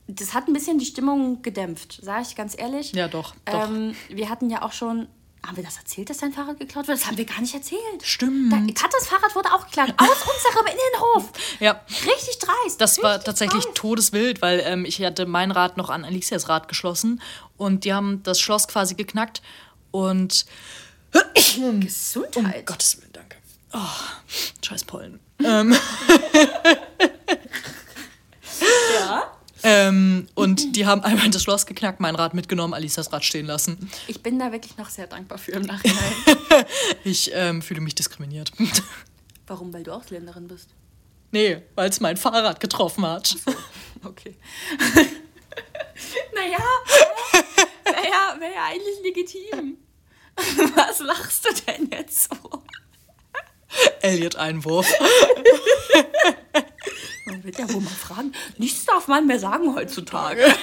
das hat ein bisschen die Stimmung gedämpft, sage ich ganz ehrlich. Ja, doch. doch. Ähm, wir hatten ja auch schon haben wir das erzählt, dass dein Fahrrad geklaut wurde? Das haben wir gar nicht erzählt. Stimmt. Da, Katas Fahrrad wurde auch geklaut. Aus unserem Innenhof. Ja. Richtig dreist. Das war tatsächlich dreist. todeswild, weil ähm, ich hatte mein Rad noch an Alicias Rad geschlossen und die haben das Schloss quasi geknackt und. Gesundheit. Um Gottes Willen, danke. Oh, scheiß Pollen. ähm. ja. Ähm, und die haben einmal das Schloss geknackt, mein Rad mitgenommen, Alisas Rad stehen lassen. Ich bin da wirklich noch sehr dankbar für im Nachhinein. ich ähm, fühle mich diskriminiert. Warum? Weil du Ausländerin bist? Nee, weil es mein Fahrrad getroffen hat. Okay. naja, wäre ja, wär ja eigentlich legitim. Was lachst du denn jetzt so? Elliot-Einwurf. Man wird ja wohl mal fragen. Nichts darf man mehr sagen heutzutage.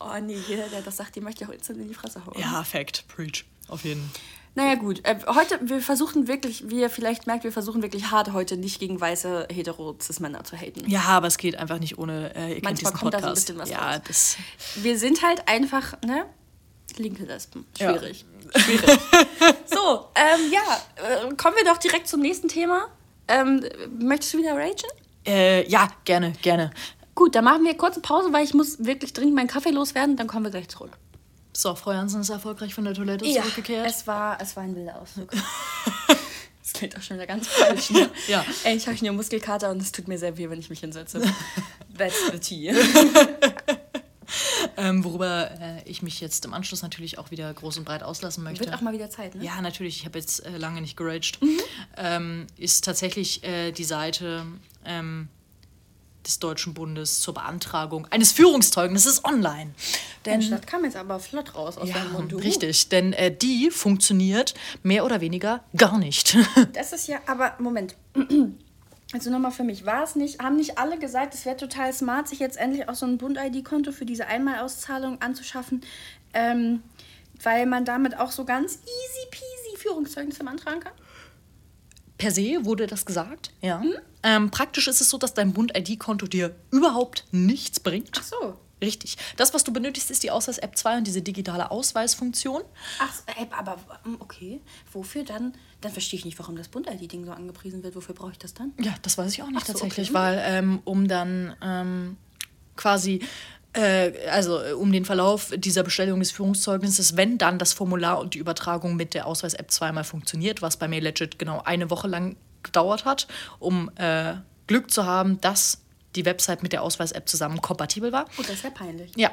oh nee, jeder, der das sagt, dem möchte ich auch instant in die Fresse hauen. Ja, Fact. Preach. Auf jeden Fall. Naja, gut. Äh, heute, wir versuchen wirklich, wie ihr vielleicht merkt, wir versuchen wirklich hart heute nicht gegen weiße hetero-cis-Männer zu haten. Ja, aber es geht einfach nicht ohne. Äh, ihr Manchmal kommt Podcast. da so ein bisschen was ja, raus. Das wir sind halt einfach, ne? Linke Lesben. Schwierig. Ja. Schwierig. so, ähm, ja, äh, kommen wir doch direkt zum nächsten Thema. Ähm, möchtest du wieder ragen? Äh, ja, gerne, gerne. Gut, dann machen wir kurze Pause, weil ich muss wirklich dringend meinen Kaffee loswerden, dann kommen wir gleich zurück. So, Frau Jansen ist erfolgreich von der Toilette ja, zurückgekehrt. Es war, es war ein wilder Ausflug. das klingt auch schon wieder ganz falsch. Ne? ja. Ey, ich habe hier Muskelkater und es tut mir sehr weh, wenn ich mich hinsetze. That's the tea. Ähm, worüber äh, ich mich jetzt im Anschluss natürlich auch wieder groß und breit auslassen möchte. Wird auch mal wieder Zeit, ne? Ja, natürlich. Ich habe jetzt äh, lange nicht geraged. Mhm. Ähm, ist tatsächlich äh, die Seite ähm, des Deutschen Bundes zur Beantragung eines Führungszeugnisses online. Denn, das kam jetzt aber flott raus aus ja, deinem Mund. Richtig, denn äh, die funktioniert mehr oder weniger gar nicht. das ist ja, aber Moment. Also nochmal für mich, war es nicht, haben nicht alle gesagt, es wäre total smart, sich jetzt endlich auch so ein Bund-ID-Konto für diese Einmalauszahlung anzuschaffen, ähm, weil man damit auch so ganz easy peasy Führungszeugnisse beantragen kann? Per se wurde das gesagt, ja. Mhm. Ähm, praktisch ist es so, dass dein Bund-ID-Konto dir überhaupt nichts bringt. Ach so. Richtig. Das, was du benötigst, ist die Ausweis-App 2 und diese digitale Ausweisfunktion. Ach, aber hm, okay. Wofür dann? Dann verstehe ich nicht, warum das Bund-ID-Ding so angepriesen wird. Wofür brauche ich das dann? Ja, das weiß ich auch nicht so, tatsächlich, okay. weil ähm, um dann ähm, quasi äh, also um den Verlauf dieser Bestellung des Führungszeugnisses, wenn dann das Formular und die Übertragung mit der Ausweis-App zweimal funktioniert, was bei mir legit genau eine Woche lang gedauert hat, um äh, Glück zu haben, dass die Website mit der Ausweis-App zusammen kompatibel war. Oh, das ist ja peinlich. Ja.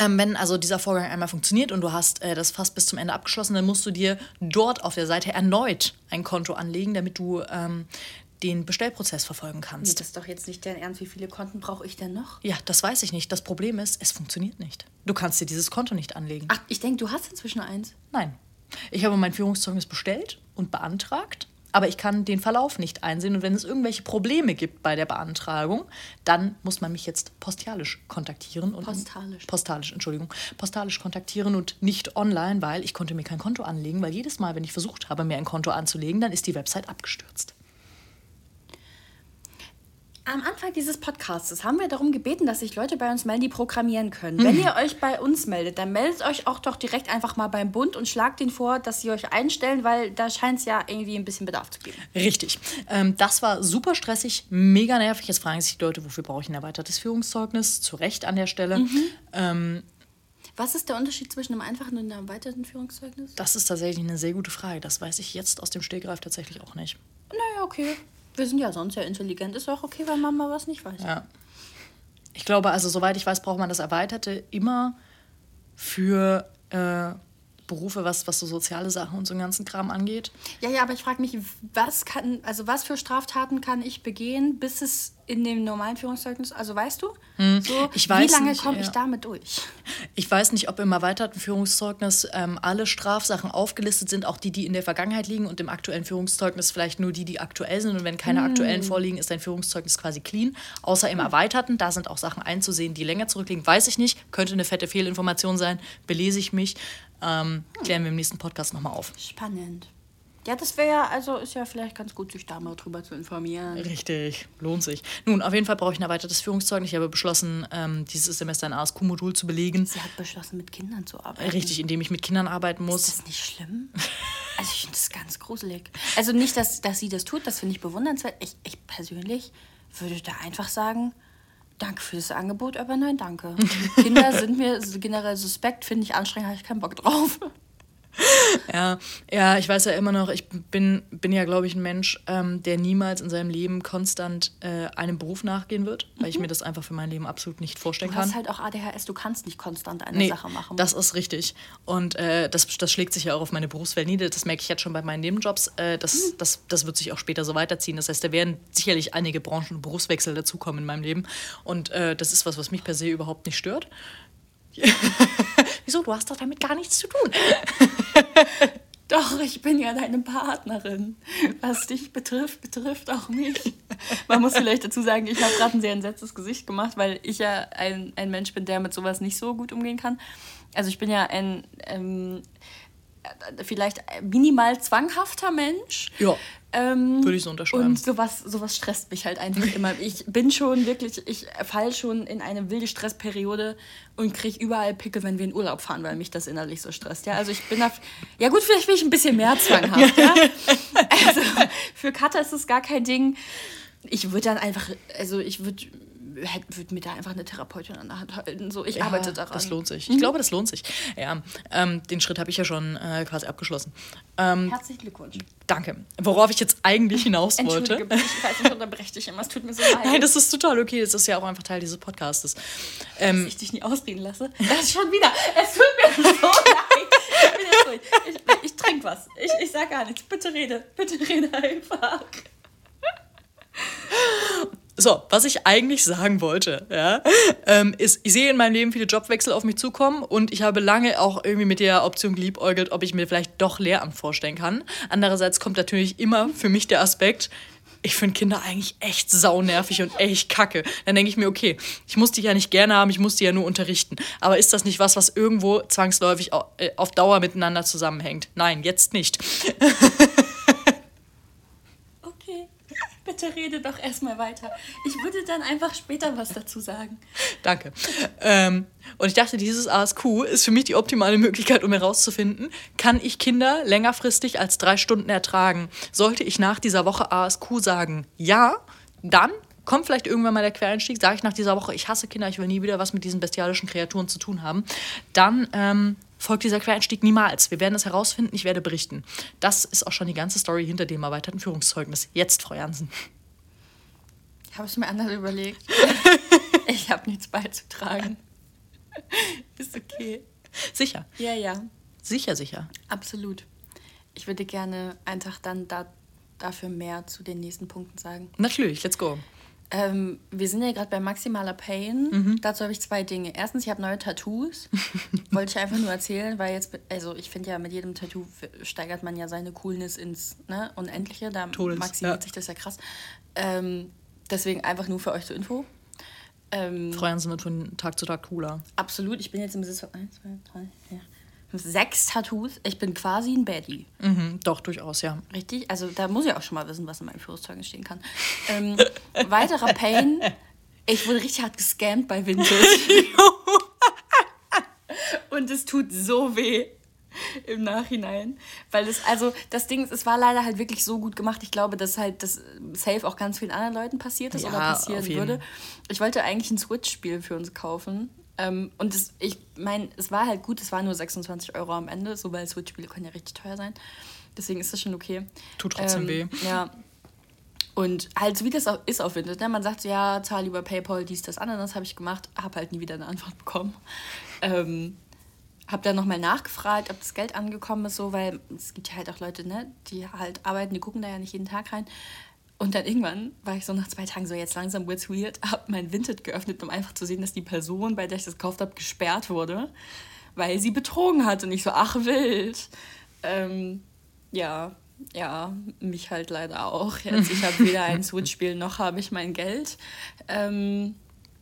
Ähm, wenn also dieser Vorgang einmal funktioniert und du hast äh, das fast bis zum Ende abgeschlossen, dann musst du dir dort auf der Seite erneut ein Konto anlegen, damit du ähm, den Bestellprozess verfolgen kannst. Nee, das ist doch jetzt nicht dein Ernst. Wie viele Konten brauche ich denn noch? Ja, das weiß ich nicht. Das Problem ist, es funktioniert nicht. Du kannst dir dieses Konto nicht anlegen. Ach, ich denke, du hast inzwischen eins. Nein. Ich habe mein Führungszeugnis bestellt und beantragt aber ich kann den Verlauf nicht einsehen. Und wenn es irgendwelche Probleme gibt bei der Beantragung, dann muss man mich jetzt postialisch kontaktieren. Und postalisch. Postalisch, Entschuldigung. Postalisch kontaktieren und nicht online, weil ich konnte mir kein Konto anlegen, weil jedes Mal, wenn ich versucht habe, mir ein Konto anzulegen, dann ist die Website abgestürzt. Am Anfang dieses Podcasts haben wir darum gebeten, dass sich Leute bei uns melden, die programmieren können. Mhm. Wenn ihr euch bei uns meldet, dann meldet euch auch doch direkt einfach mal beim Bund und schlagt den vor, dass sie euch einstellen, weil da scheint es ja irgendwie ein bisschen Bedarf zu geben. Richtig. Ähm, das war super stressig, mega nervig. Jetzt fragen sich die Leute, wofür brauche ich ein erweitertes Führungszeugnis? Zu Recht an der Stelle. Mhm. Ähm, was ist der Unterschied zwischen einem einfachen und einem erweiterten Führungszeugnis? Das ist tatsächlich eine sehr gute Frage. Das weiß ich jetzt aus dem Stegreif tatsächlich auch nicht. Naja, okay. Wir sind ja sonst ja intelligent. Ist auch okay, wenn Mama was nicht weiß. Ja. Ich glaube, also soweit ich weiß, braucht man das Erweiterte immer für äh, Berufe, was, was so soziale Sachen und so einen ganzen Kram angeht. Ja, ja, aber ich frage mich, was kann, also was für Straftaten kann ich begehen, bis es in dem normalen Führungszeugnis, also weißt du, hm. so, ich weiß wie lange komme ich ja. damit durch? Ich weiß nicht, ob im erweiterten Führungszeugnis ähm, alle Strafsachen aufgelistet sind, auch die, die in der Vergangenheit liegen und im aktuellen Führungszeugnis vielleicht nur die, die aktuell sind. Und wenn keine hm. aktuellen vorliegen, ist dein Führungszeugnis quasi clean. Außer im erweiterten, da sind auch Sachen einzusehen, die länger zurückliegen. Weiß ich nicht, könnte eine fette Fehlinformation sein, belese ich mich. Ähm, klären wir im nächsten Podcast nochmal auf. Spannend. Ja, das wäre ja, also ist ja vielleicht ganz gut, sich da mal drüber zu informieren. Richtig, lohnt sich. Nun, auf jeden Fall brauche ich ein erweitertes Führungszeugnis. Ich habe beschlossen, ähm, dieses Semester ein ASQ-Modul zu belegen. Sie hat beschlossen, mit Kindern zu arbeiten. Richtig, indem ich mit Kindern arbeiten muss. Ist das nicht schlimm? Also ich finde das ganz gruselig. Also nicht, dass, dass sie das tut, das finde ich bewundernswert. Ich, ich persönlich würde da einfach sagen, danke für das Angebot, aber nein, danke. Kinder sind mir generell suspekt, finde ich anstrengend, habe ich keinen Bock drauf. ja, ja, ich weiß ja immer noch, ich bin, bin ja, glaube ich, ein Mensch, ähm, der niemals in seinem Leben konstant äh, einem Beruf nachgehen wird, weil mhm. ich mir das einfach für mein Leben absolut nicht vorstellen kann. Du hast halt auch ADHS, du kannst nicht konstant eine nee, Sache machen. Das ist richtig. Und äh, das, das schlägt sich ja auch auf meine Berufswelt nieder. Das merke ich jetzt schon bei meinen Nebenjobs. Äh, das, mhm. das, das wird sich auch später so weiterziehen. Das heißt, da werden sicherlich einige Branchen- und Berufswechsel dazukommen in meinem Leben. Und äh, das ist was, was mich per se überhaupt nicht stört. Wieso? Du hast doch damit gar nichts zu tun. Doch, ich bin ja deine Partnerin. Was dich betrifft, betrifft auch mich. Man muss vielleicht dazu sagen, ich habe gerade ein sehr entsetztes Gesicht gemacht, weil ich ja ein, ein Mensch bin, der mit sowas nicht so gut umgehen kann. Also ich bin ja ein ähm, vielleicht minimal zwanghafter Mensch. Ja. Ähm, Würde ich so unterschreiben. Und sowas, sowas stresst mich halt einfach immer. Ich bin schon wirklich, ich fall schon in eine wilde Stressperiode und kriege überall Pickel, wenn wir in Urlaub fahren, weil mich das innerlich so stresst. Ja, also ich bin da, ja gut, vielleicht bin ich ein bisschen mehr zwanghaft. ja? Also für Katha ist es gar kein Ding. Ich würde dann einfach, also ich würde würde mir da einfach eine Therapeutin an der Hand halten. So, ich ja, arbeite daran. Das lohnt sich. Ich mhm. glaube, das lohnt sich. Ja, ähm, den Schritt habe ich ja schon äh, quasi abgeschlossen. Ähm, Herzlichen Glückwunsch. Danke. Worauf ich jetzt eigentlich hinaus wollte. Entschuldige, ich weiß, ich unterbreche dich immer. Es tut mir so leid. Nein, das ist total okay. Das ist ja auch einfach Teil dieses Podcastes. Ähm, Dass ich dich nie ausreden lasse. Das ist schon wieder. Es tut mir so leid. Ich, ich, ich trinke was. Ich, ich sag gar nichts. Bitte rede. Bitte rede einfach. So, was ich eigentlich sagen wollte, ja, ähm, ist, ich sehe in meinem Leben viele Jobwechsel auf mich zukommen und ich habe lange auch irgendwie mit der Option geliebäugelt, ob ich mir vielleicht doch Lehramt vorstellen kann. Andererseits kommt natürlich immer für mich der Aspekt, ich finde Kinder eigentlich echt saunervig und echt kacke. Dann denke ich mir, okay, ich muss die ja nicht gerne haben, ich muss die ja nur unterrichten. Aber ist das nicht was, was irgendwo zwangsläufig äh, auf Dauer miteinander zusammenhängt? Nein, jetzt nicht. bitte rede doch erstmal weiter. Ich würde dann einfach später was dazu sagen. Danke. Ähm, und ich dachte, dieses ASQ ist für mich die optimale Möglichkeit, um herauszufinden, kann ich Kinder längerfristig als drei Stunden ertragen? Sollte ich nach dieser Woche ASQ sagen, ja, dann kommt vielleicht irgendwann mal der Quereinstieg, sage ich nach dieser Woche, ich hasse Kinder, ich will nie wieder was mit diesen bestialischen Kreaturen zu tun haben, dann ähm, folgt dieser Quereinstieg niemals. Wir werden es herausfinden, ich werde berichten. Das ist auch schon die ganze Story hinter dem erweiterten Führungszeugnis. Jetzt, Frau Jansen. Ich habe es mir anders überlegt. ich habe nichts beizutragen. ist okay. Sicher. Ja, ja. Sicher, sicher. Absolut. Ich würde gerne einfach dann da dafür mehr zu den nächsten Punkten sagen. Natürlich, let's go. Ähm, wir sind ja gerade bei maximaler Pain. Mhm. Dazu habe ich zwei Dinge. Erstens, ich habe neue Tattoos. Wollte ich einfach nur erzählen, weil jetzt, also ich finde ja, mit jedem Tattoo steigert man ja seine Coolness ins ne, Unendliche. Da Todes, maximiert ja. sich das ja krass. Ähm, deswegen einfach nur für euch zur Info. Ähm, Freuen sind von Tag zu Tag cooler. Absolut. Ich bin jetzt im Besitz von 1, 2, 3, 4, sechs Tattoos. Ich bin quasi ein Baddie. Mhm, doch, durchaus, ja. Richtig? Also da muss ich auch schon mal wissen, was in meinem Führungszeugnis stehen kann. Ähm, weiterer Pain. Ich wurde richtig hart gescammt bei Vintage. Und es tut so weh im Nachhinein. Weil es, also das Ding ist, es war leider halt wirklich so gut gemacht. Ich glaube, dass halt das Safe auch ganz vielen anderen Leuten passiert ist ja, oder passieren würde. Ich wollte eigentlich ein Switch-Spiel für uns kaufen. Ähm, und das, ich meine, es war halt gut, es war nur 26 Euro am Ende, so weil Switch-Spiele können ja richtig teuer sein. Deswegen ist das schon okay. Tut trotzdem ähm, weh. Ja. Und halt, so wie das auch ist auf Windows, ne? man sagt so, ja, zahl über PayPal, dies, das, anderes, habe ich gemacht, habe halt nie wieder eine Antwort bekommen. Ähm, habe dann nochmal nachgefragt, ob das Geld angekommen ist, so, weil es gibt ja halt auch Leute, ne, die halt arbeiten, die gucken da ja nicht jeden Tag rein. Und dann irgendwann war ich so nach zwei Tagen so, jetzt langsam wird's weird, hab mein Vinted geöffnet, um einfach zu sehen, dass die Person, bei der ich das gekauft habe, gesperrt wurde, weil sie betrogen hat. Und ich so, ach wild. Ähm, ja, ja, mich halt leider auch. Jetzt, ich habe weder ein Switch-Spiel noch habe ich mein Geld. Ähm,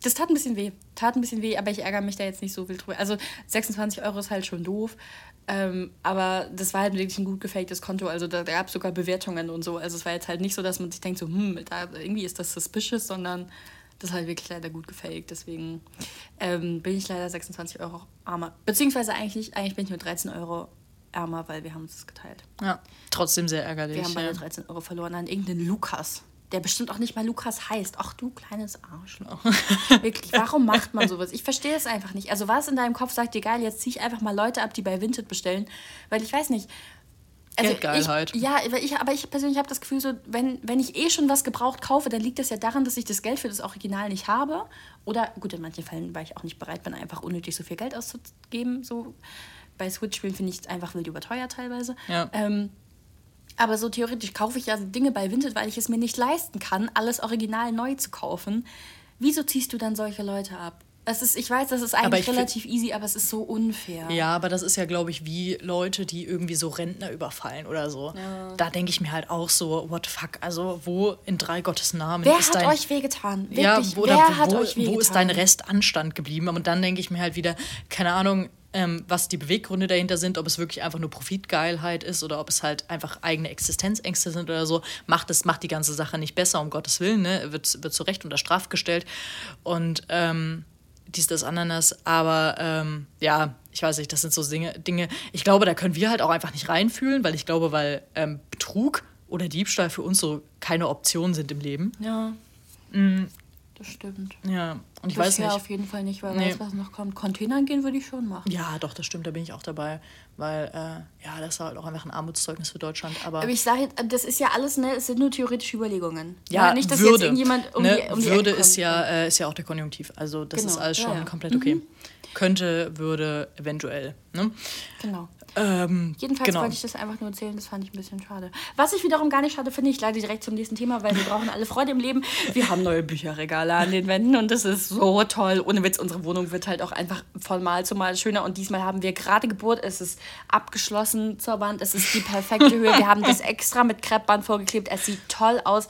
das tat ein bisschen weh. Tat ein bisschen weh, aber ich ärgere mich da jetzt nicht so viel drüber. Also 26 Euro ist halt schon doof. Ähm, aber das war halt wirklich ein gut gefaktes Konto. Also da, da gab es sogar Bewertungen und so. Also es war jetzt halt nicht so, dass man sich denkt, so, hm, da, irgendwie ist das suspicious, sondern das ist halt wirklich leider gut gefaked. Deswegen ähm, bin ich leider 26 Euro armer. Beziehungsweise eigentlich nicht, eigentlich bin ich nur 13 Euro ärmer, weil wir haben uns das geteilt. Ja, trotzdem sehr ärgerlich. Wir haben beide ja. 13 Euro verloren an irgendeinen Lukas der bestimmt auch nicht mal Lukas heißt. Ach du kleines Arschloch. Wirklich, warum macht man sowas? Ich verstehe es einfach nicht. Also was in deinem Kopf sagt dir, geil, jetzt ziehe ich einfach mal Leute ab, die bei Vinted bestellen. Weil ich weiß nicht. Also Geldgeilheit. Ich, ja, ich, aber ich persönlich habe das Gefühl, so, wenn, wenn ich eh schon was gebraucht kaufe, dann liegt das ja daran, dass ich das Geld für das Original nicht habe. Oder gut, in manchen Fällen, weil ich auch nicht bereit bin, einfach unnötig so viel Geld auszugeben. So bei Switch-Spielen finde ich es einfach wild überteuert teilweise. Ja. Ähm, aber so theoretisch kaufe ich ja Dinge bei Vinted, weil ich es mir nicht leisten kann, alles original neu zu kaufen. Wieso ziehst du dann solche Leute ab? Es ist, ich weiß, das ist eigentlich relativ easy, aber es ist so unfair. Ja, aber das ist ja, glaube ich, wie Leute, die irgendwie so Rentner überfallen oder so. Ja. Da denke ich mir halt auch so, what the fuck, also wo in drei Gottes Namen Wer ist hat dein, euch wehgetan? Wirklich, ja, wo, wer hat wo, euch wehgetan? Wo ist dein Restanstand geblieben? Und dann denke ich mir halt wieder, keine Ahnung, ähm, was die Beweggründe dahinter sind, ob es wirklich einfach nur Profitgeilheit ist oder ob es halt einfach eigene Existenzängste sind oder so, macht es macht die ganze Sache nicht besser, um Gottes Willen, ne? wird, wird zu Recht unter Straf gestellt und ähm, dies, das, Ananas, aber ähm, ja, ich weiß nicht, das sind so Dinge, Dinge, ich glaube, da können wir halt auch einfach nicht reinfühlen, weil ich glaube, weil ähm, Betrug oder Diebstahl für uns so keine Option sind im Leben. Ja. Mhm. Das stimmt. Ja, und ich Bisher weiß nicht. auf jeden Fall nicht, weil nee. weiß, was noch kommt. Containern gehen würde ich schon machen. Ja, doch, das stimmt, da bin ich auch dabei. Weil, äh, ja, das ist halt auch einfach ein Armutszeugnis für Deutschland. Aber, aber ich sage, das ist ja alles, ne, es sind nur theoretische Überlegungen. Ja, ja nicht, dass Würde. jetzt irgendjemand um ne? die, um die Würde ist ja, äh, ist ja auch der Konjunktiv. Also, das genau. ist alles schon ja, ja. komplett okay. Mhm. Könnte, würde, eventuell. Ne? Genau. Ähm, Jedenfalls genau. wollte ich das einfach nur erzählen, das fand ich ein bisschen schade. Was ich wiederum gar nicht schade finde, ich leite direkt zum nächsten Thema, weil wir brauchen alle Freude im Leben. Wir haben neue Bücherregale an den Wänden und das ist so toll. Ohne Witz, unsere Wohnung wird halt auch einfach von Mal zu Mal schöner und diesmal haben wir gerade Geburt, es ist abgeschlossen zur Wand, es ist die perfekte Höhe. Wir haben das extra mit Kreppband vorgeklebt, es sieht toll aus.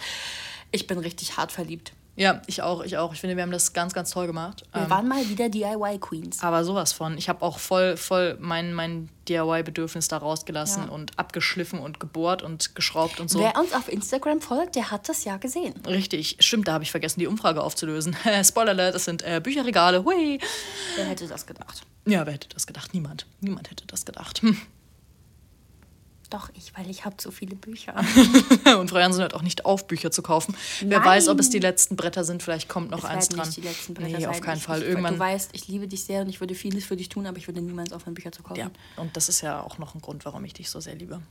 Ich bin richtig hart verliebt. Ja, ich auch, ich auch. Ich finde, wir haben das ganz, ganz toll gemacht. Wir ähm, waren mal wieder DIY-Queens. Aber sowas von. Ich habe auch voll, voll mein, mein DIY-Bedürfnis da rausgelassen ja. und abgeschliffen und gebohrt und geschraubt und so. Wer uns auf Instagram folgt, der hat das ja gesehen. Richtig, stimmt, da habe ich vergessen, die Umfrage aufzulösen. Spoiler, das sind äh, Bücherregale. Hui. Wer hätte das gedacht? Ja, wer hätte das gedacht? Niemand. Niemand hätte das gedacht. Hm. Doch, ich, weil ich habe so viele Bücher. und Frau Jansen hört auch nicht auf, Bücher zu kaufen. Nein. Wer weiß, ob es die letzten Bretter sind. Vielleicht kommt noch es eins dran. Nicht die letzten Bretter nee, auf keinen Fall. Irgendwann. Du weißt, ich liebe dich sehr und ich würde vieles für dich tun, aber ich würde niemals aufhören, Bücher zu kaufen. Ja, und das ist ja auch noch ein Grund, warum ich dich so sehr liebe.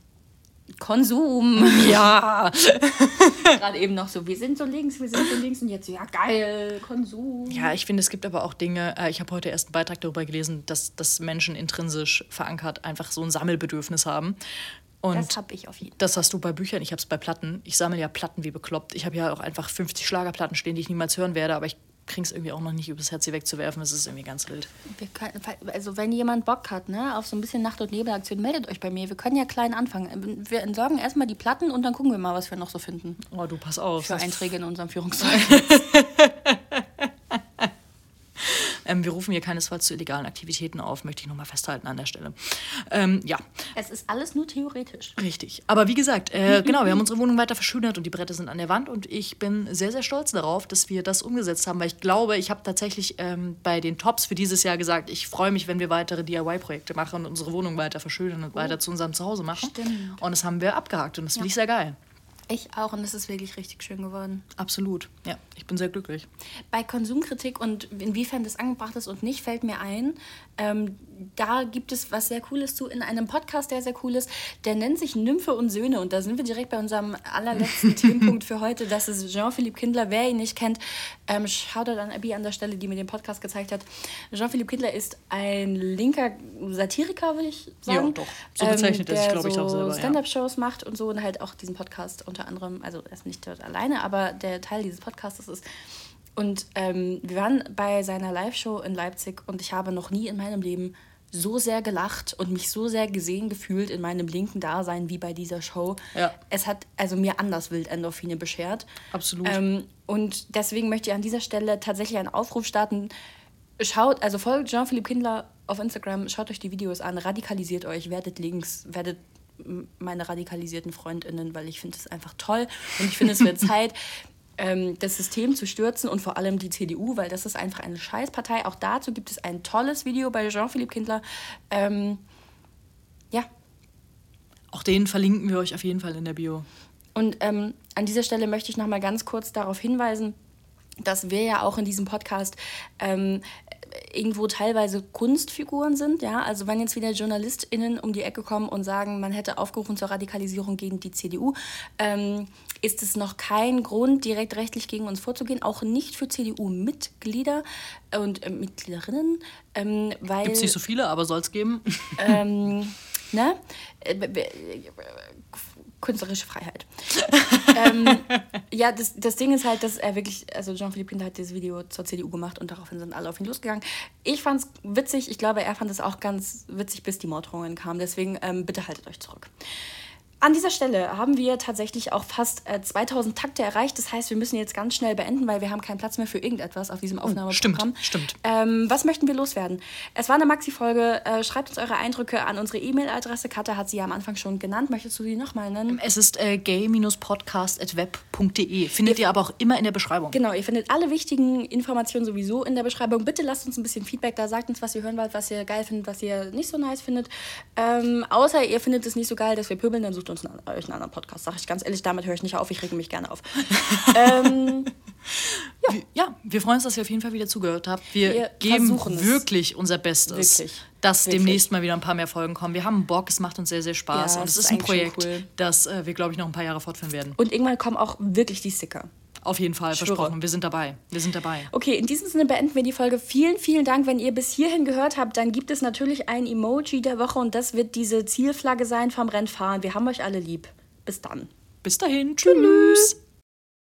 Konsum. Ja. Gerade eben noch so, wir sind so links, wir sind so links und jetzt so, ja geil, Konsum. Ja, ich finde, es gibt aber auch Dinge, äh, ich habe heute erst einen Beitrag darüber gelesen, dass, dass Menschen intrinsisch verankert einfach so ein Sammelbedürfnis haben. Und das habe ich auf jeden Fall. Das hast du bei Büchern, ich habe es bei Platten. Ich sammle ja Platten wie bekloppt. Ich habe ja auch einfach 50 Schlagerplatten stehen, die ich niemals hören werde, aber ich kriege es irgendwie auch noch nicht übers Herz, sie wegzuwerfen. Das ist irgendwie ganz wild. Können, also wenn jemand Bock hat, ne, auf so ein bisschen Nacht- und Nebelaktion, meldet euch bei mir. Wir können ja klein anfangen. Wir entsorgen erstmal die Platten und dann gucken wir mal, was wir noch so finden. Oh, du pass auf. Für Einträge in unserem Führungszeugnis. Ähm, wir rufen hier keinesfalls zu illegalen Aktivitäten auf, möchte ich nochmal festhalten an der Stelle. Ähm, ja. Es ist alles nur theoretisch. Richtig. Aber wie gesagt, äh, genau, wir haben unsere Wohnung weiter verschönert und die Bretter sind an der Wand und ich bin sehr, sehr stolz darauf, dass wir das umgesetzt haben, weil ich glaube, ich habe tatsächlich ähm, bei den Tops für dieses Jahr gesagt, ich freue mich, wenn wir weitere DIY-Projekte machen und unsere Wohnung weiter verschönern und oh. weiter zu unserem Zuhause machen. Stimmt. Und das haben wir abgehakt und das ja. finde ich sehr geil. Ich auch und es ist wirklich richtig schön geworden. Absolut, ja, ich bin sehr glücklich. Bei Konsumkritik und inwiefern das angebracht ist und nicht, fällt mir ein, ähm, da gibt es was sehr Cooles zu in einem Podcast, der sehr cool ist. Der nennt sich Nymphe und Söhne und da sind wir direkt bei unserem allerletzten Themenpunkt für heute. Das ist Jean-Philippe Kindler. Wer ihn nicht kennt, ähm, schaut an Abby an der Stelle, die mir den Podcast gezeigt hat. Jean-Philippe Kindler ist ein linker Satiriker, würde ich sagen. Ja, doch. So bezeichnet ähm, er sich, glaube ich, so auch selber. Stand-up-Shows ja. macht und so und halt auch diesen Podcast unter anderem, also er ist nicht dort alleine, aber der Teil dieses Podcasts ist. Und ähm, wir waren bei seiner Live-Show in Leipzig und ich habe noch nie in meinem Leben so sehr gelacht und mich so sehr gesehen gefühlt in meinem linken Dasein wie bei dieser Show. Ja. Es hat also mir anders wild Endorphine beschert. Absolut. Ähm, und deswegen möchte ich an dieser Stelle tatsächlich einen Aufruf starten. Schaut, also folgt Jean-Philippe Kindler auf Instagram, schaut euch die Videos an, radikalisiert euch, werdet links, werdet meine radikalisierten FreundInnen, weil ich finde es einfach toll und ich finde, es wird Zeit, ähm, das System zu stürzen und vor allem die CDU, weil das ist einfach eine Scheißpartei. Auch dazu gibt es ein tolles Video bei Jean-Philippe Kindler. Ähm, ja. Auch den verlinken wir euch auf jeden Fall in der Bio. Und ähm, an dieser Stelle möchte ich noch mal ganz kurz darauf hinweisen, dass wir ja auch in diesem Podcast ähm, irgendwo teilweise Kunstfiguren sind. Ja? Also wenn jetzt wieder JournalistInnen um die Ecke kommen und sagen, man hätte aufgerufen zur Radikalisierung gegen die CDU, ähm, ist es noch kein Grund, direkt rechtlich gegen uns vorzugehen, auch nicht für CDU-Mitglieder und äh, Mitgliederinnen. Ähm, Gibt es nicht so viele, aber soll es geben. Ähm, ne? Künstlerische Freiheit. ähm, ja, das, das Ding ist halt, dass er wirklich, also Jean-Philippe Kinder hat dieses Video zur CDU gemacht und daraufhin sind alle auf ihn losgegangen. Ich fand es witzig, ich glaube, er fand es auch ganz witzig, bis die Morddrohungen kamen. Deswegen ähm, bitte haltet euch zurück. An dieser Stelle haben wir tatsächlich auch fast äh, 2000 Takte erreicht. Das heißt, wir müssen jetzt ganz schnell beenden, weil wir haben keinen Platz mehr für irgendetwas auf diesem oh, Aufnahmeprogramm. Stimmt, stimmt. Ähm, was möchten wir loswerden? Es war eine Maxi-Folge. Äh, schreibt uns eure Eindrücke an unsere E-Mail-Adresse. Katha hat sie ja am Anfang schon genannt. Möchtest du sie nochmal nennen? Es ist äh, gay-podcast.web.de. Findet ihr, ihr aber auch immer in der Beschreibung. Genau, ihr findet alle wichtigen Informationen sowieso in der Beschreibung. Bitte lasst uns ein bisschen Feedback da. Sagt uns, was ihr hören wollt, was ihr geil findet, was ihr nicht so nice findet. Ähm, außer ihr findet es nicht so geil, dass wir pöbeln, dann sucht uns einen, euch einen anderen anderen Podcast, sage ich ganz ehrlich. Damit höre ich nicht auf, ich rege mich gerne auf. ähm, ja. Wir, ja, wir freuen uns, dass ihr auf jeden Fall wieder zugehört habt. Wir, wir geben wirklich unser Bestes, wirklich, dass wirklich. demnächst mal wieder ein paar mehr Folgen kommen. Wir haben Bock, es macht uns sehr, sehr Spaß. Ja, und es ist, ist ein Projekt, cool. das äh, wir, glaube ich, noch ein paar Jahre fortführen werden. Und irgendwann kommen auch wirklich die Sticker. Auf jeden Fall, versprochen. Wir sind dabei. Wir sind dabei. Okay, in diesem Sinne beenden wir die Folge. Vielen, vielen Dank. Wenn ihr bis hierhin gehört habt, dann gibt es natürlich ein Emoji der Woche und das wird diese Zielflagge sein vom Rennfahren. Wir haben euch alle lieb. Bis dann. Bis dahin. Tschüss.